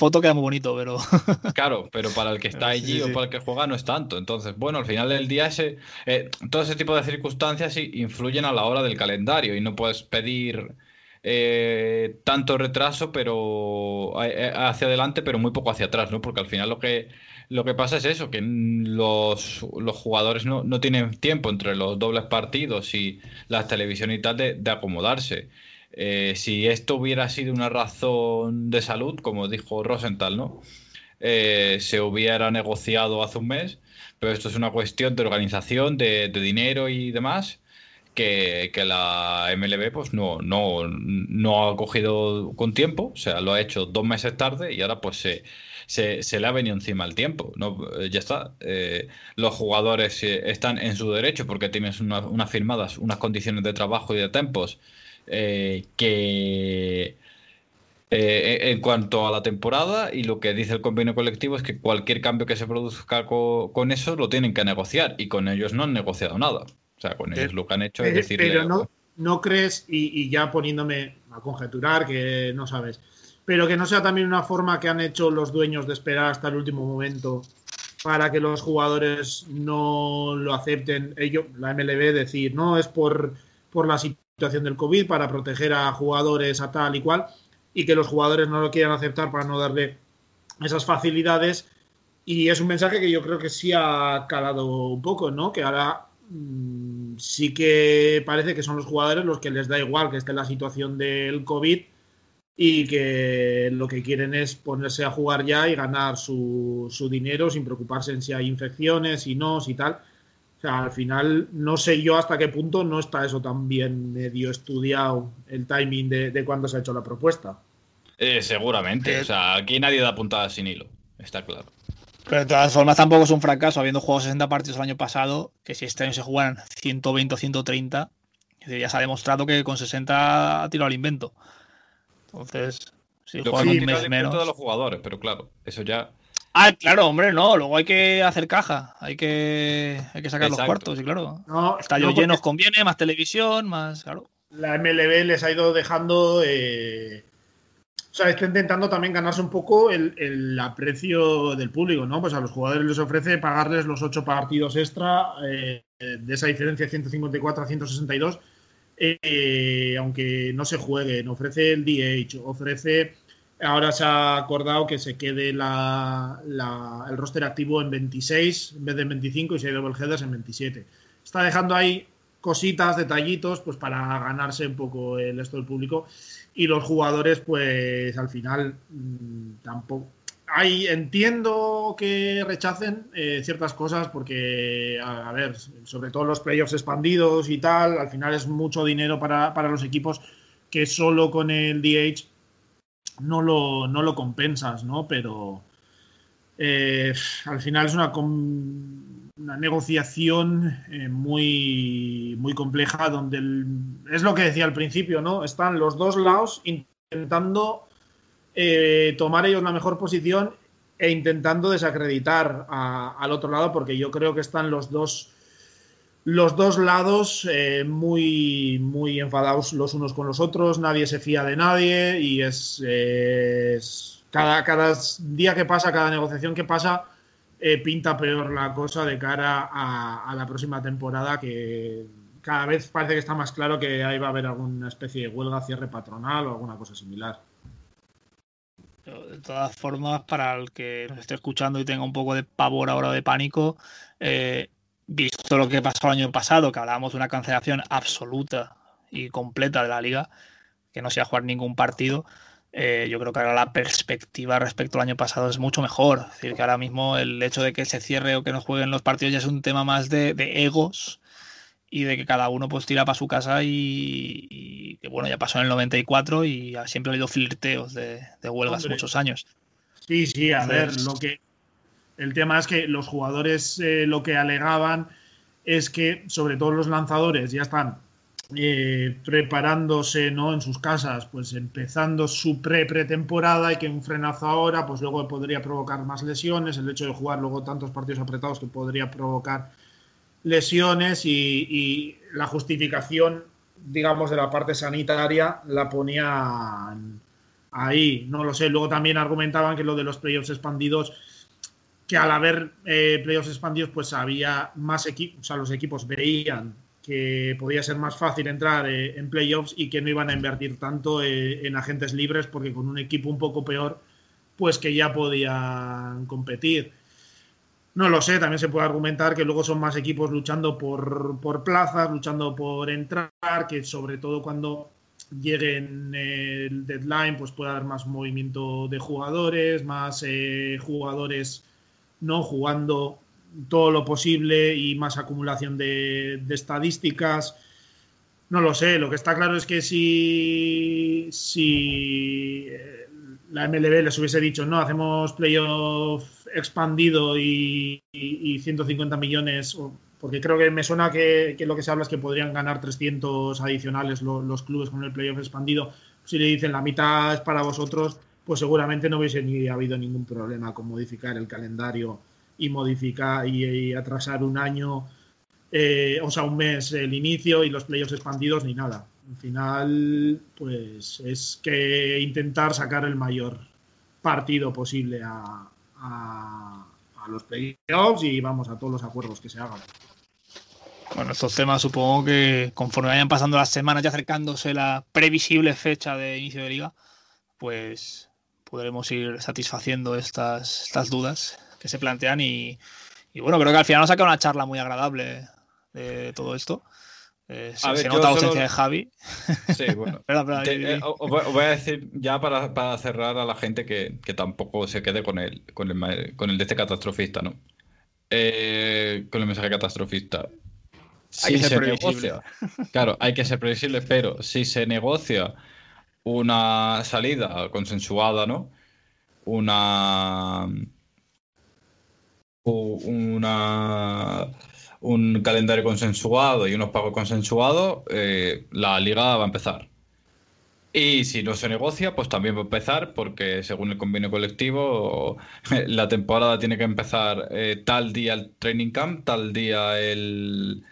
foto queda muy bonito, pero Claro, pero para el que está allí sí, o para el que juega no es tanto. Entonces, bueno, al final del día ese, eh, todo ese tipo de circunstancias influyen a la hora del calendario y no puedes pedir eh, tanto retraso, pero eh, hacia adelante, pero muy poco hacia atrás, ¿no? Porque al final lo que lo que pasa es eso, que los, los jugadores no, no tienen tiempo entre los dobles partidos y las televisiones y tal de, de acomodarse. Eh, si esto hubiera sido una razón de salud, como dijo Rosenthal, ¿no? Eh, se hubiera negociado hace un mes, pero esto es una cuestión de organización, de, dinero y demás, que, la MLB pues no, no, no ha cogido con tiempo, o sea, lo ha hecho dos meses tarde y ahora pues se, se, se le ha venido encima el tiempo. Eh, ya está. Los jugadores están en su derecho porque tienes una- unas firmadas, unas condiciones de trabajo y de tempos eh, que eh, en cuanto a la temporada y lo que dice el convenio colectivo es que cualquier cambio que se produzca co- con, eso lo tienen que negociar y con ellos no han negociado nada. O sea, con ellos lo que han hecho es decirle... pero no, no crees, y, y ya poniéndome a conjeturar, que no sabes, pero que no sea también una forma que han hecho los dueños de esperar hasta el último momento para que los jugadores no lo acepten. Ellos, la MLB, decir, no, es por, por la situación del COVID, para proteger a jugadores a tal y cual, y que los jugadores no lo quieran aceptar para no darle esas facilidades. Y es un mensaje que yo creo que sí ha calado un poco, ¿no? Que ahora mm, sí que parece que son los jugadores los que les da igual que esté la situación del COVID y que lo que quieren es ponerse a jugar ya y ganar su, su dinero sin preocuparse en si hay infecciones, si no, si tal. O sea, al final no sé yo hasta qué punto no está eso tan bien medio estudiado el timing de, de cuándo se ha hecho la propuesta. Eh, seguramente. O sea, aquí nadie da puntadas sin hilo. Está claro. Pero de todas formas tampoco es un fracaso, habiendo jugado 60 partidos el año pasado, que si este año se juegan 120 o 130, es decir, ya se ha demostrado que con 60 ha tirado al invento. Entonces, si juegan un mes menos... de los jugadores, pero claro, eso ya. Ah, claro, hombre, no, luego hay que hacer caja, hay que, hay que sacar los cuartos, y claro. No, Estadios no, llenos conviene, más televisión, más, claro. la MLB les ha ido dejando. eh, o sea, está intentando también ganarse un poco el, el aprecio del público, ¿no? Pues a los jugadores les ofrece pagarles los ocho partidos extra eh, de esa diferencia de 154 a 162, eh, aunque no se jueguen. Ofrece el DH, ofrece. Ahora se ha acordado que se quede el roster activo en 26 en vez de en 25 y si hay double headers en 27. Está dejando ahí cositas, detallitos, pues para ganarse un poco el esto del público. Y los jugadores, pues al final mm, tampoco. Hay, entiendo que rechacen eh, ciertas cosas porque, a, a ver, sobre todo los playoffs expandidos y tal, al final es mucho dinero para, para los equipos que solo con el DH no lo, no lo compensas, ¿no? Pero eh, al final es una, una negociación eh, muy, muy compleja donde el- es lo que decía al principio, ¿no? Están los dos lados intentando eh, tomar ellos la mejor posición e intentando desacreditar a- al otro lado, porque yo creo que están los dos los dos lados eh, muy, muy enfadados los unos con los otros, nadie se fía de nadie y es, cada, cada día que pasa, cada negociación que pasa, eh, pinta peor la cosa de cara a, la próxima temporada que cada vez parece que está más claro que ahí va a haber alguna especie de huelga, cierre patronal o alguna cosa similar. De todas formas, para el que nos esté escuchando y tenga un poco de pavor ahora de pánico, eh, visto lo que pasó el año pasado, que hablábamos de una cancelación absoluta y completa de la liga, que no se iba a jugar ningún partido, eh, yo creo que ahora la perspectiva respecto al año pasado es mucho mejor. Es decir, que ahora mismo el hecho de que se cierre o que no jueguen los partidos ya es un tema más de, de egos y de que cada uno pues tira para su casa y, y que bueno, ya pasó en el 94 y siempre ha habido flirteos de, de huelgas Hombre. muchos años. Sí, sí, a ver, lo que. El tema es que los jugadores eh, lo que alegaban es que, sobre todo los lanzadores, ya están eh, preparándose ¿no? en sus casas, pues empezando su pre-pretemporada y que un frenazo ahora, pues luego podría provocar más lesiones. El hecho de jugar luego tantos partidos apretados que podría provocar lesiones y, y la justificación, digamos, de la parte sanitaria la ponían ahí, no lo sé. Luego también argumentaban que lo de los playoffs expandidos, que al haber eh, playoffs expandidos, pues había más equipos, o sea, los equipos veían que podía ser más fácil entrar eh, en playoffs y que no iban a invertir tanto eh, en agentes libres, porque con un equipo un poco peor, pues que ya podían competir. No lo sé, también se puede argumentar que luego son más equipos luchando por, por plazas, luchando por entrar, que sobre todo cuando lleguen el deadline, pues puede haber más movimiento de jugadores, más jugadores no jugando todo lo posible y más acumulación de, estadísticas. No lo sé, lo que está claro es que si, si eh, la MLB les hubiese dicho, no, hacemos playoff expandido y, y- y 150 millones, porque creo que me suena que, lo que se habla es que podrían ganar 300 adicionales lo- los clubes con el playoff expandido. Si le dicen la mitad es para vosotros, pues seguramente no hubiese ni habido ningún problema con modificar el calendario y modificar y, atrasar un año, eh, o sea, un mes el inicio y los playoffs expandidos ni nada. Al final, pues es que intentar sacar el mayor partido posible a los playoffs y vamos a todos los acuerdos que se hagan. Bueno, estos temas supongo que conforme vayan pasando las semanas y acercándose la previsible fecha de inicio de liga, pues podremos ir satisfaciendo estas, estas dudas que se plantean y, y bueno, creo que al final nos saca una charla muy agradable de todo esto. Eh, se, A ver, se nota la solo- ausencia de Javi. Sí, bueno. Perdón, perdón, Te- di- di. eh, os voy a decir ya para, para cerrar a la gente que, que tampoco se quede con el, con el, con el de este catastrofista, ¿no? Eh, con el mensaje catastrofista. Hay que Si ser se previsible. negocia, claro, hay que ser previsible, pero si se negocia una salida consensuada, ¿no? Una una un calendario consensuado y unos pagos consensuados, eh, la liga va a empezar. Y si no se negocia, pues también va a empezar porque según el convenio colectivo, la temporada tiene que empezar eh, tal día el training camp, tal día el,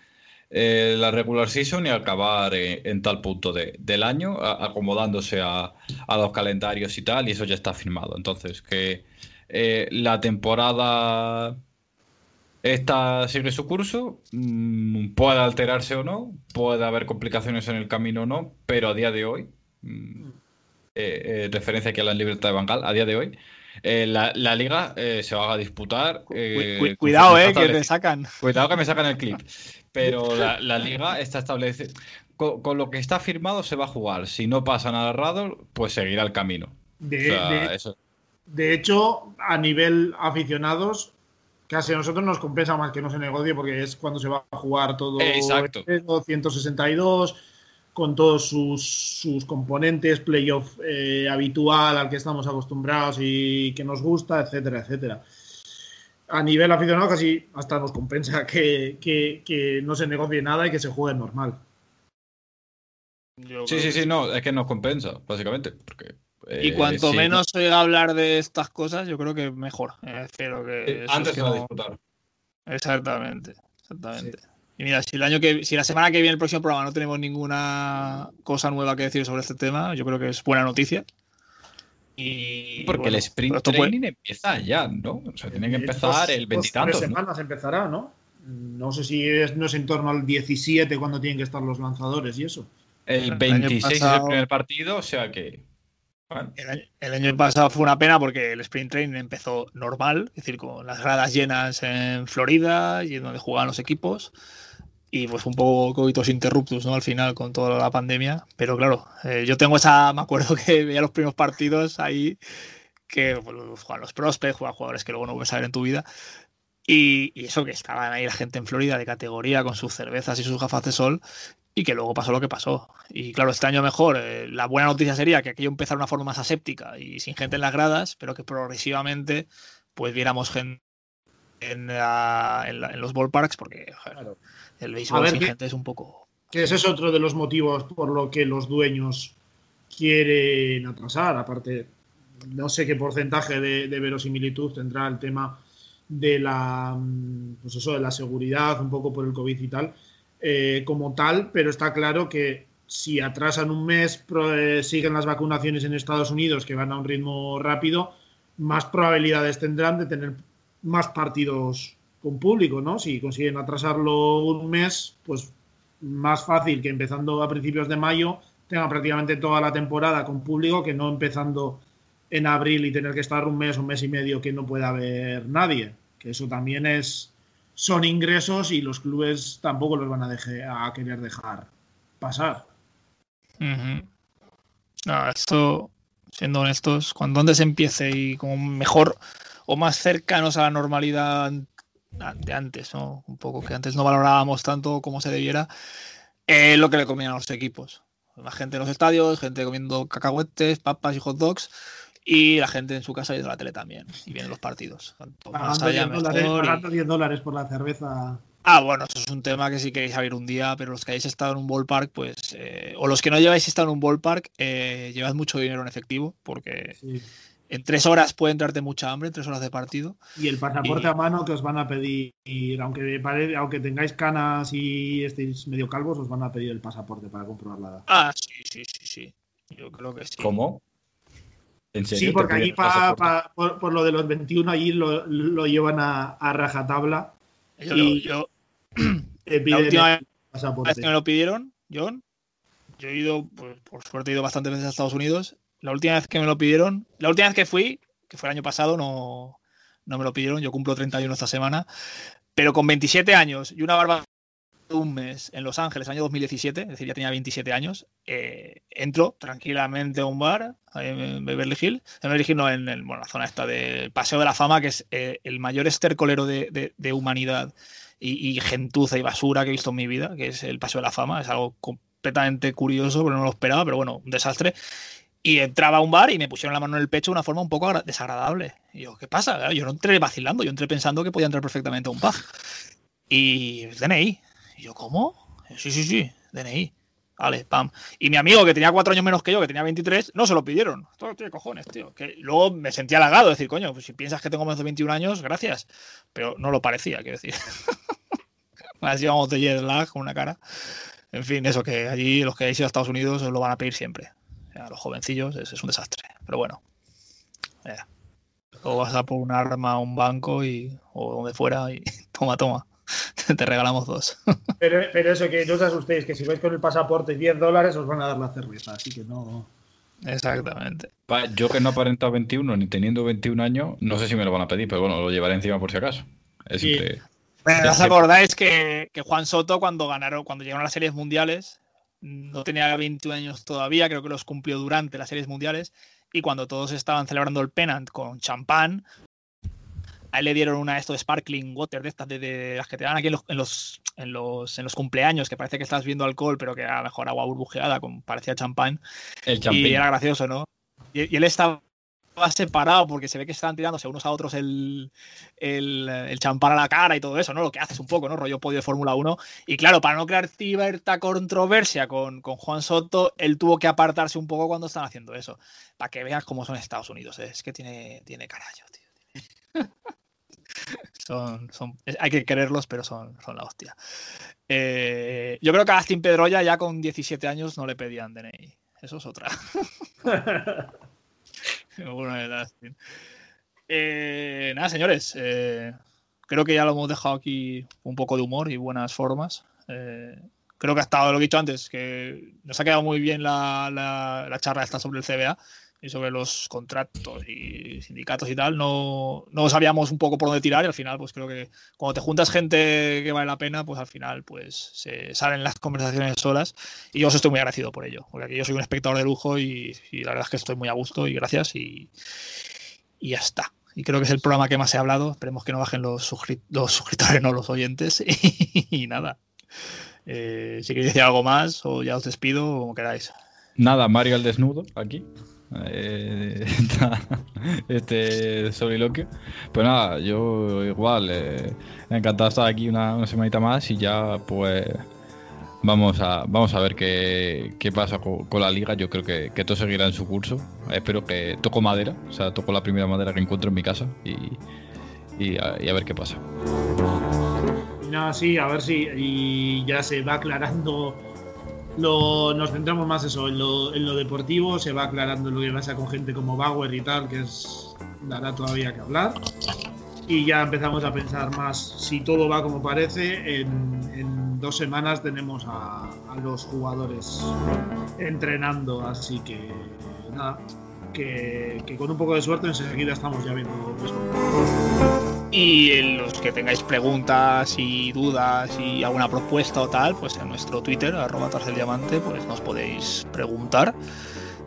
eh, la regular season y acabar eh, en tal punto de- del año, a- acomodándose a, a los calendarios y tal, y eso ya está firmado. Entonces, que eh, la temporada esta sigue su curso, mm, puede alterarse o no, puede haber complicaciones en el camino o no, pero a día de hoy, mm, referencia aquí a la libertad de Bangal, a día de hoy, eh, la, la liga eh, se va a disputar. Cu- eh, cu- cuidado, eh, que te sacan. Cuidado que me sacan el clip. Pero la, la liga está establecida. Con, con lo que está firmado se va a jugar. Si no pasa nada raro, pues seguirá el camino. De, O sea, de- eso. de hecho, a nivel aficionados, casi a nosotros nos compensa más que no se negocie porque es cuando se va a jugar todo Exacto. el 162 con todos sus, sus componentes, playoff eh, habitual al que estamos acostumbrados y que nos gusta, etcétera, etcétera. A nivel aficionado casi hasta nos compensa que, que- que no se negocie nada y que se juegue normal. Yo Sí, sí, que sí, no, es que nos compensa, básicamente. Porque Y Eh, cuanto sí, menos se oiga hablar de estas cosas, yo creo que mejor. Eh, espero que eh, Antes se va a no- disputar. Exactamente, exactamente. Y mira, si el año que, si la semana que viene el próximo programa no tenemos ninguna cosa nueva que decir sobre este tema, yo creo que es buena noticia. Y Porque bueno, el sprint esto puede- training empieza ya, ¿no? O sea, tiene que empezar el dos, veintitantos. tres ¿no? semanas empezará, ¿no? No sé si es, no es en torno al 17 cuando tienen que estar los lanzadores y eso. El El año 26 es el pasado- primer partido, o sea que. bueno, El año, el año pasado fue una pena porque el sprint training empezó normal, es decir, con las gradas llenas en Florida y en donde jugaban los equipos. Y pues un poco coitos interruptus, ¿no? Al final con toda la pandemia. Pero claro, eh, yo tengo esa. Me acuerdo que veía los primeros partidos ahí que pues, juegan los prospects, juegan jugadores que luego no vuelves a ver en tu vida. Y, y eso que estaban ahí la gente en Florida de categoría con sus cervezas y sus gafas de sol y que luego pasó lo que pasó. Y claro, este año mejor, eh, la buena noticia sería que aquello empezara de una forma más aséptica y sin gente en las gradas, pero que progresivamente pues viéramos gente en, la- en la- en los ballparks porque joder, Claro. El béisbol ver, sin ¿qué- gente es un poco... Que ese es otro de los motivos por lo que los dueños quieren atrasar. Aparte, no sé qué porcentaje de, de verosimilitud tendrá el tema de la, mm, pues eso, de la seguridad, un poco por el COVID y tal, eh, como tal, pero está claro que si atrasan un mes, pro- eh, siguen las vacunaciones en Estados Unidos, que van a un ritmo rápido, más probabilidades tendrán de tener más partidos con público, ¿no? Si consiguen atrasarlo un mes, pues más fácil que empezando a principios de mayo tenga prácticamente toda la temporada con público que no empezando en abril y tener que estar un mes, un mes y medio que no pueda haber nadie. Que eso también es son ingresos y los clubes tampoco los van a, a querer dejar pasar. No, esto, siendo honestos, cuando antes empiece y como mejor o más cercanos a la normalidad de antes, ¿no? Un poco que antes no valorábamos tanto como se debiera, eh, lo que le comían a los equipos. Más gente en los estadios, gente comiendo cacahuetes, papas y hot dogs, y la gente en su casa y de la tele también, y vienen los partidos. Pagando haya, 10 dólares, mejor y- pagando 10 dólares por la cerveza. Ah, bueno, eso es un tema que si queréis abrir un día, pero los que hayáis estado en un ballpark, pues, eh, o los que no lleváis estado en un ballpark, eh, llevad mucho dinero en efectivo, porque sí. En tres horas puede entrarte mucha hambre, en tres horas de partido. Y el pasaporte Y- a mano que os van a pedir, aunque, pare- aunque tengáis canas y estéis medio calvos, os van a pedir el pasaporte para comprobar la edad. Ah, sí, sí, sí, sí. Yo creo que sí. ¿Cómo? ¿En serio? Sí, ¿Te porque allí pa- pa- por, por lo de los 21 allí lo, lo llevan a, a rajatabla. Yo, y- yo- Te la última el vez que me lo pidieron, John, yo he ido, pues, por suerte he ido bastantes veces a Estados Unidos. La última vez que me lo pidieron, la última vez que fui, que fue el año pasado, no, no me lo pidieron. Yo cumplo 31 esta semana. Pero con 27 años y una barba de un mes en Los Ángeles, año 2017, es decir, ya tenía 27 años, eh, entro tranquilamente a un bar en Beverly Hills. En Beverly Hills, no, en, el- bueno, la zona esta del Paseo de la Fama, que es eh, el mayor estercolero de, de- de humanidad y, y gentuza y basura que he visto en mi vida, que es el Paseo de la Fama. Es algo completamente curioso, porque no lo esperaba, pero bueno, un desastre. Y entraba a un bar y me pusieron la mano en el pecho de una forma un poco agra- desagradable. Y yo, ¿qué pasa? Yo no entré vacilando, yo entré pensando que podía entrar perfectamente a un pub. Y DNI. Y yo, ¿cómo? Sí, sí, sí, DNI. Vale, pam. Y mi amigo, que tenía cuatro años menos que yo, que tenía 23, no se lo pidieron. Esto tiene cojones, tío. Que luego me sentí halagado, decir, coño, pues si piensas que tengo menos de 21 años, gracias. Pero no lo parecía, quiero decir. Más llevamos de jet lag con una cara. En fin, eso que allí los que hayáis ido a Estados Unidos os lo van a pedir siempre. O sea, los jovencillos es, es un desastre. Pero bueno. eh, Luego vas a por un arma a un banco y, o donde fuera y toma, toma. Te regalamos dos. Pero, pero eso, que no os asustéis, que si vais con el pasaporte 10 dólares os van a dar la cerveza, así que no. Exactamente. Yo que no he aparentado 21 ni teniendo 21 años, no sé si me lo van a pedir, pero bueno, lo llevaré encima por si acaso. Es Sí. Bueno, ¿os acordáis que, que Juan Soto cuando ganaron, cuando llegaron a las series mundiales, no tenía 21 años todavía, creo que los cumplió durante las series mundiales, y cuando todos estaban celebrando el pennant con champán, a él le dieron una de sparkling water de estas de, de las que te dan aquí en los, en los en los en los cumpleaños, que parece que estás viendo alcohol, pero que era mejor agua burbujeada, con parecía champán. El Y champín. era gracioso, ¿no? Y, y él estaba separado porque se ve que estaban tirándose unos a otros el, el, el, champán a la cara y todo eso, ¿no? Lo que haces un poco, ¿no? Rollo podio de Fórmula 1. Y claro, para no crear cierta controversia con, con, Juan Soto, él tuvo que apartarse un poco cuando están haciendo eso. Para que veas cómo son Estados Unidos. ¿eh? Es que tiene, tiene carallo, tío. son, son, hay que quererlos, pero son, son la hostia. Eh, yo creo que a Astin Pedroya ya con 17 años no le pedían DNI. Eso es otra. eh, nada, señores. Eh, creo que ya lo hemos dejado aquí un poco de humor y buenas formas. Eh, creo que ha estado lo que he dicho antes, que nos ha quedado muy bien la, la, la charla esta sobre el CBA y sobre los contratos y sindicatos y tal, no, no, sabíamos un poco por dónde tirar y al final pues creo que cuando te juntas gente que vale la pena, pues al final pues se salen las conversaciones solas y yo os estoy muy agradecido por ello, porque aquí yo soy un espectador de lujo y, la verdad es que estoy muy a gusto y gracias y, y, ya está. Y creo que es el programa que más he hablado, esperemos que no bajen los, los suscriptores, no los oyentes y, y nada. Eh, si queréis decir algo más o ya os despido como queráis. Nada, Mario al desnudo, aquí eh, este soliloquio. Pues nada, yo igual, eh, encantado de estar aquí una, una, semanita más y ya pues vamos a vamos a ver qué, qué pasa con, la liga. Yo creo que, que, todo seguirá en su curso. Espero que toco madera, o sea, toco la primera madera que encuentro en mi casa y, y a ver qué pasa. No, sí, a ver si y ya se va aclarando lo, nos centramos más eso en lo, en lo, deportivo, se va aclarando lo que pasa con gente como Bauer y tal, que es dará todavía que hablar. Y ya empezamos a pensar más, si todo va como parece, en, en dos semanas tenemos a, a, los jugadores entrenando, así que nada, que, que, con un poco de suerte enseguida estamos ya viendo. Y los que tengáis preguntas y dudas y alguna propuesta o tal, pues en nuestro Twitter, arroba pues nos podéis preguntar.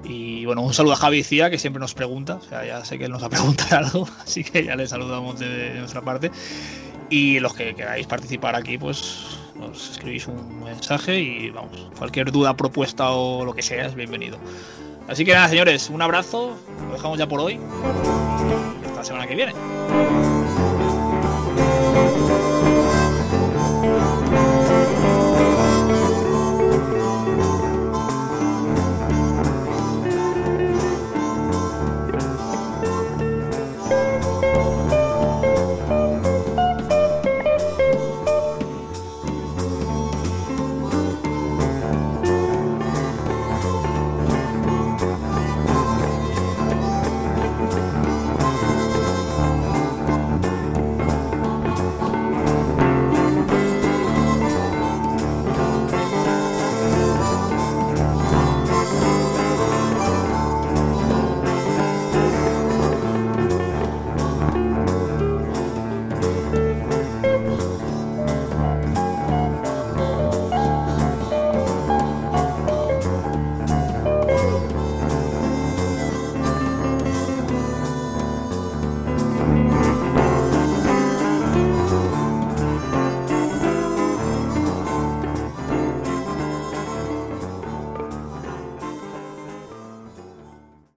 Y bueno, un saludo a Javi Cía, que siempre nos pregunta. O sea, ya sé que él nos ha preguntado algo, así que ya le saludamos de, de nuestra parte. Y los que queráis participar aquí, pues nos escribís un mensaje y vamos, cualquier duda, propuesta o lo que sea es bienvenido. Así que nada, señores, un abrazo, lo dejamos ya por hoy. Hasta la semana que viene.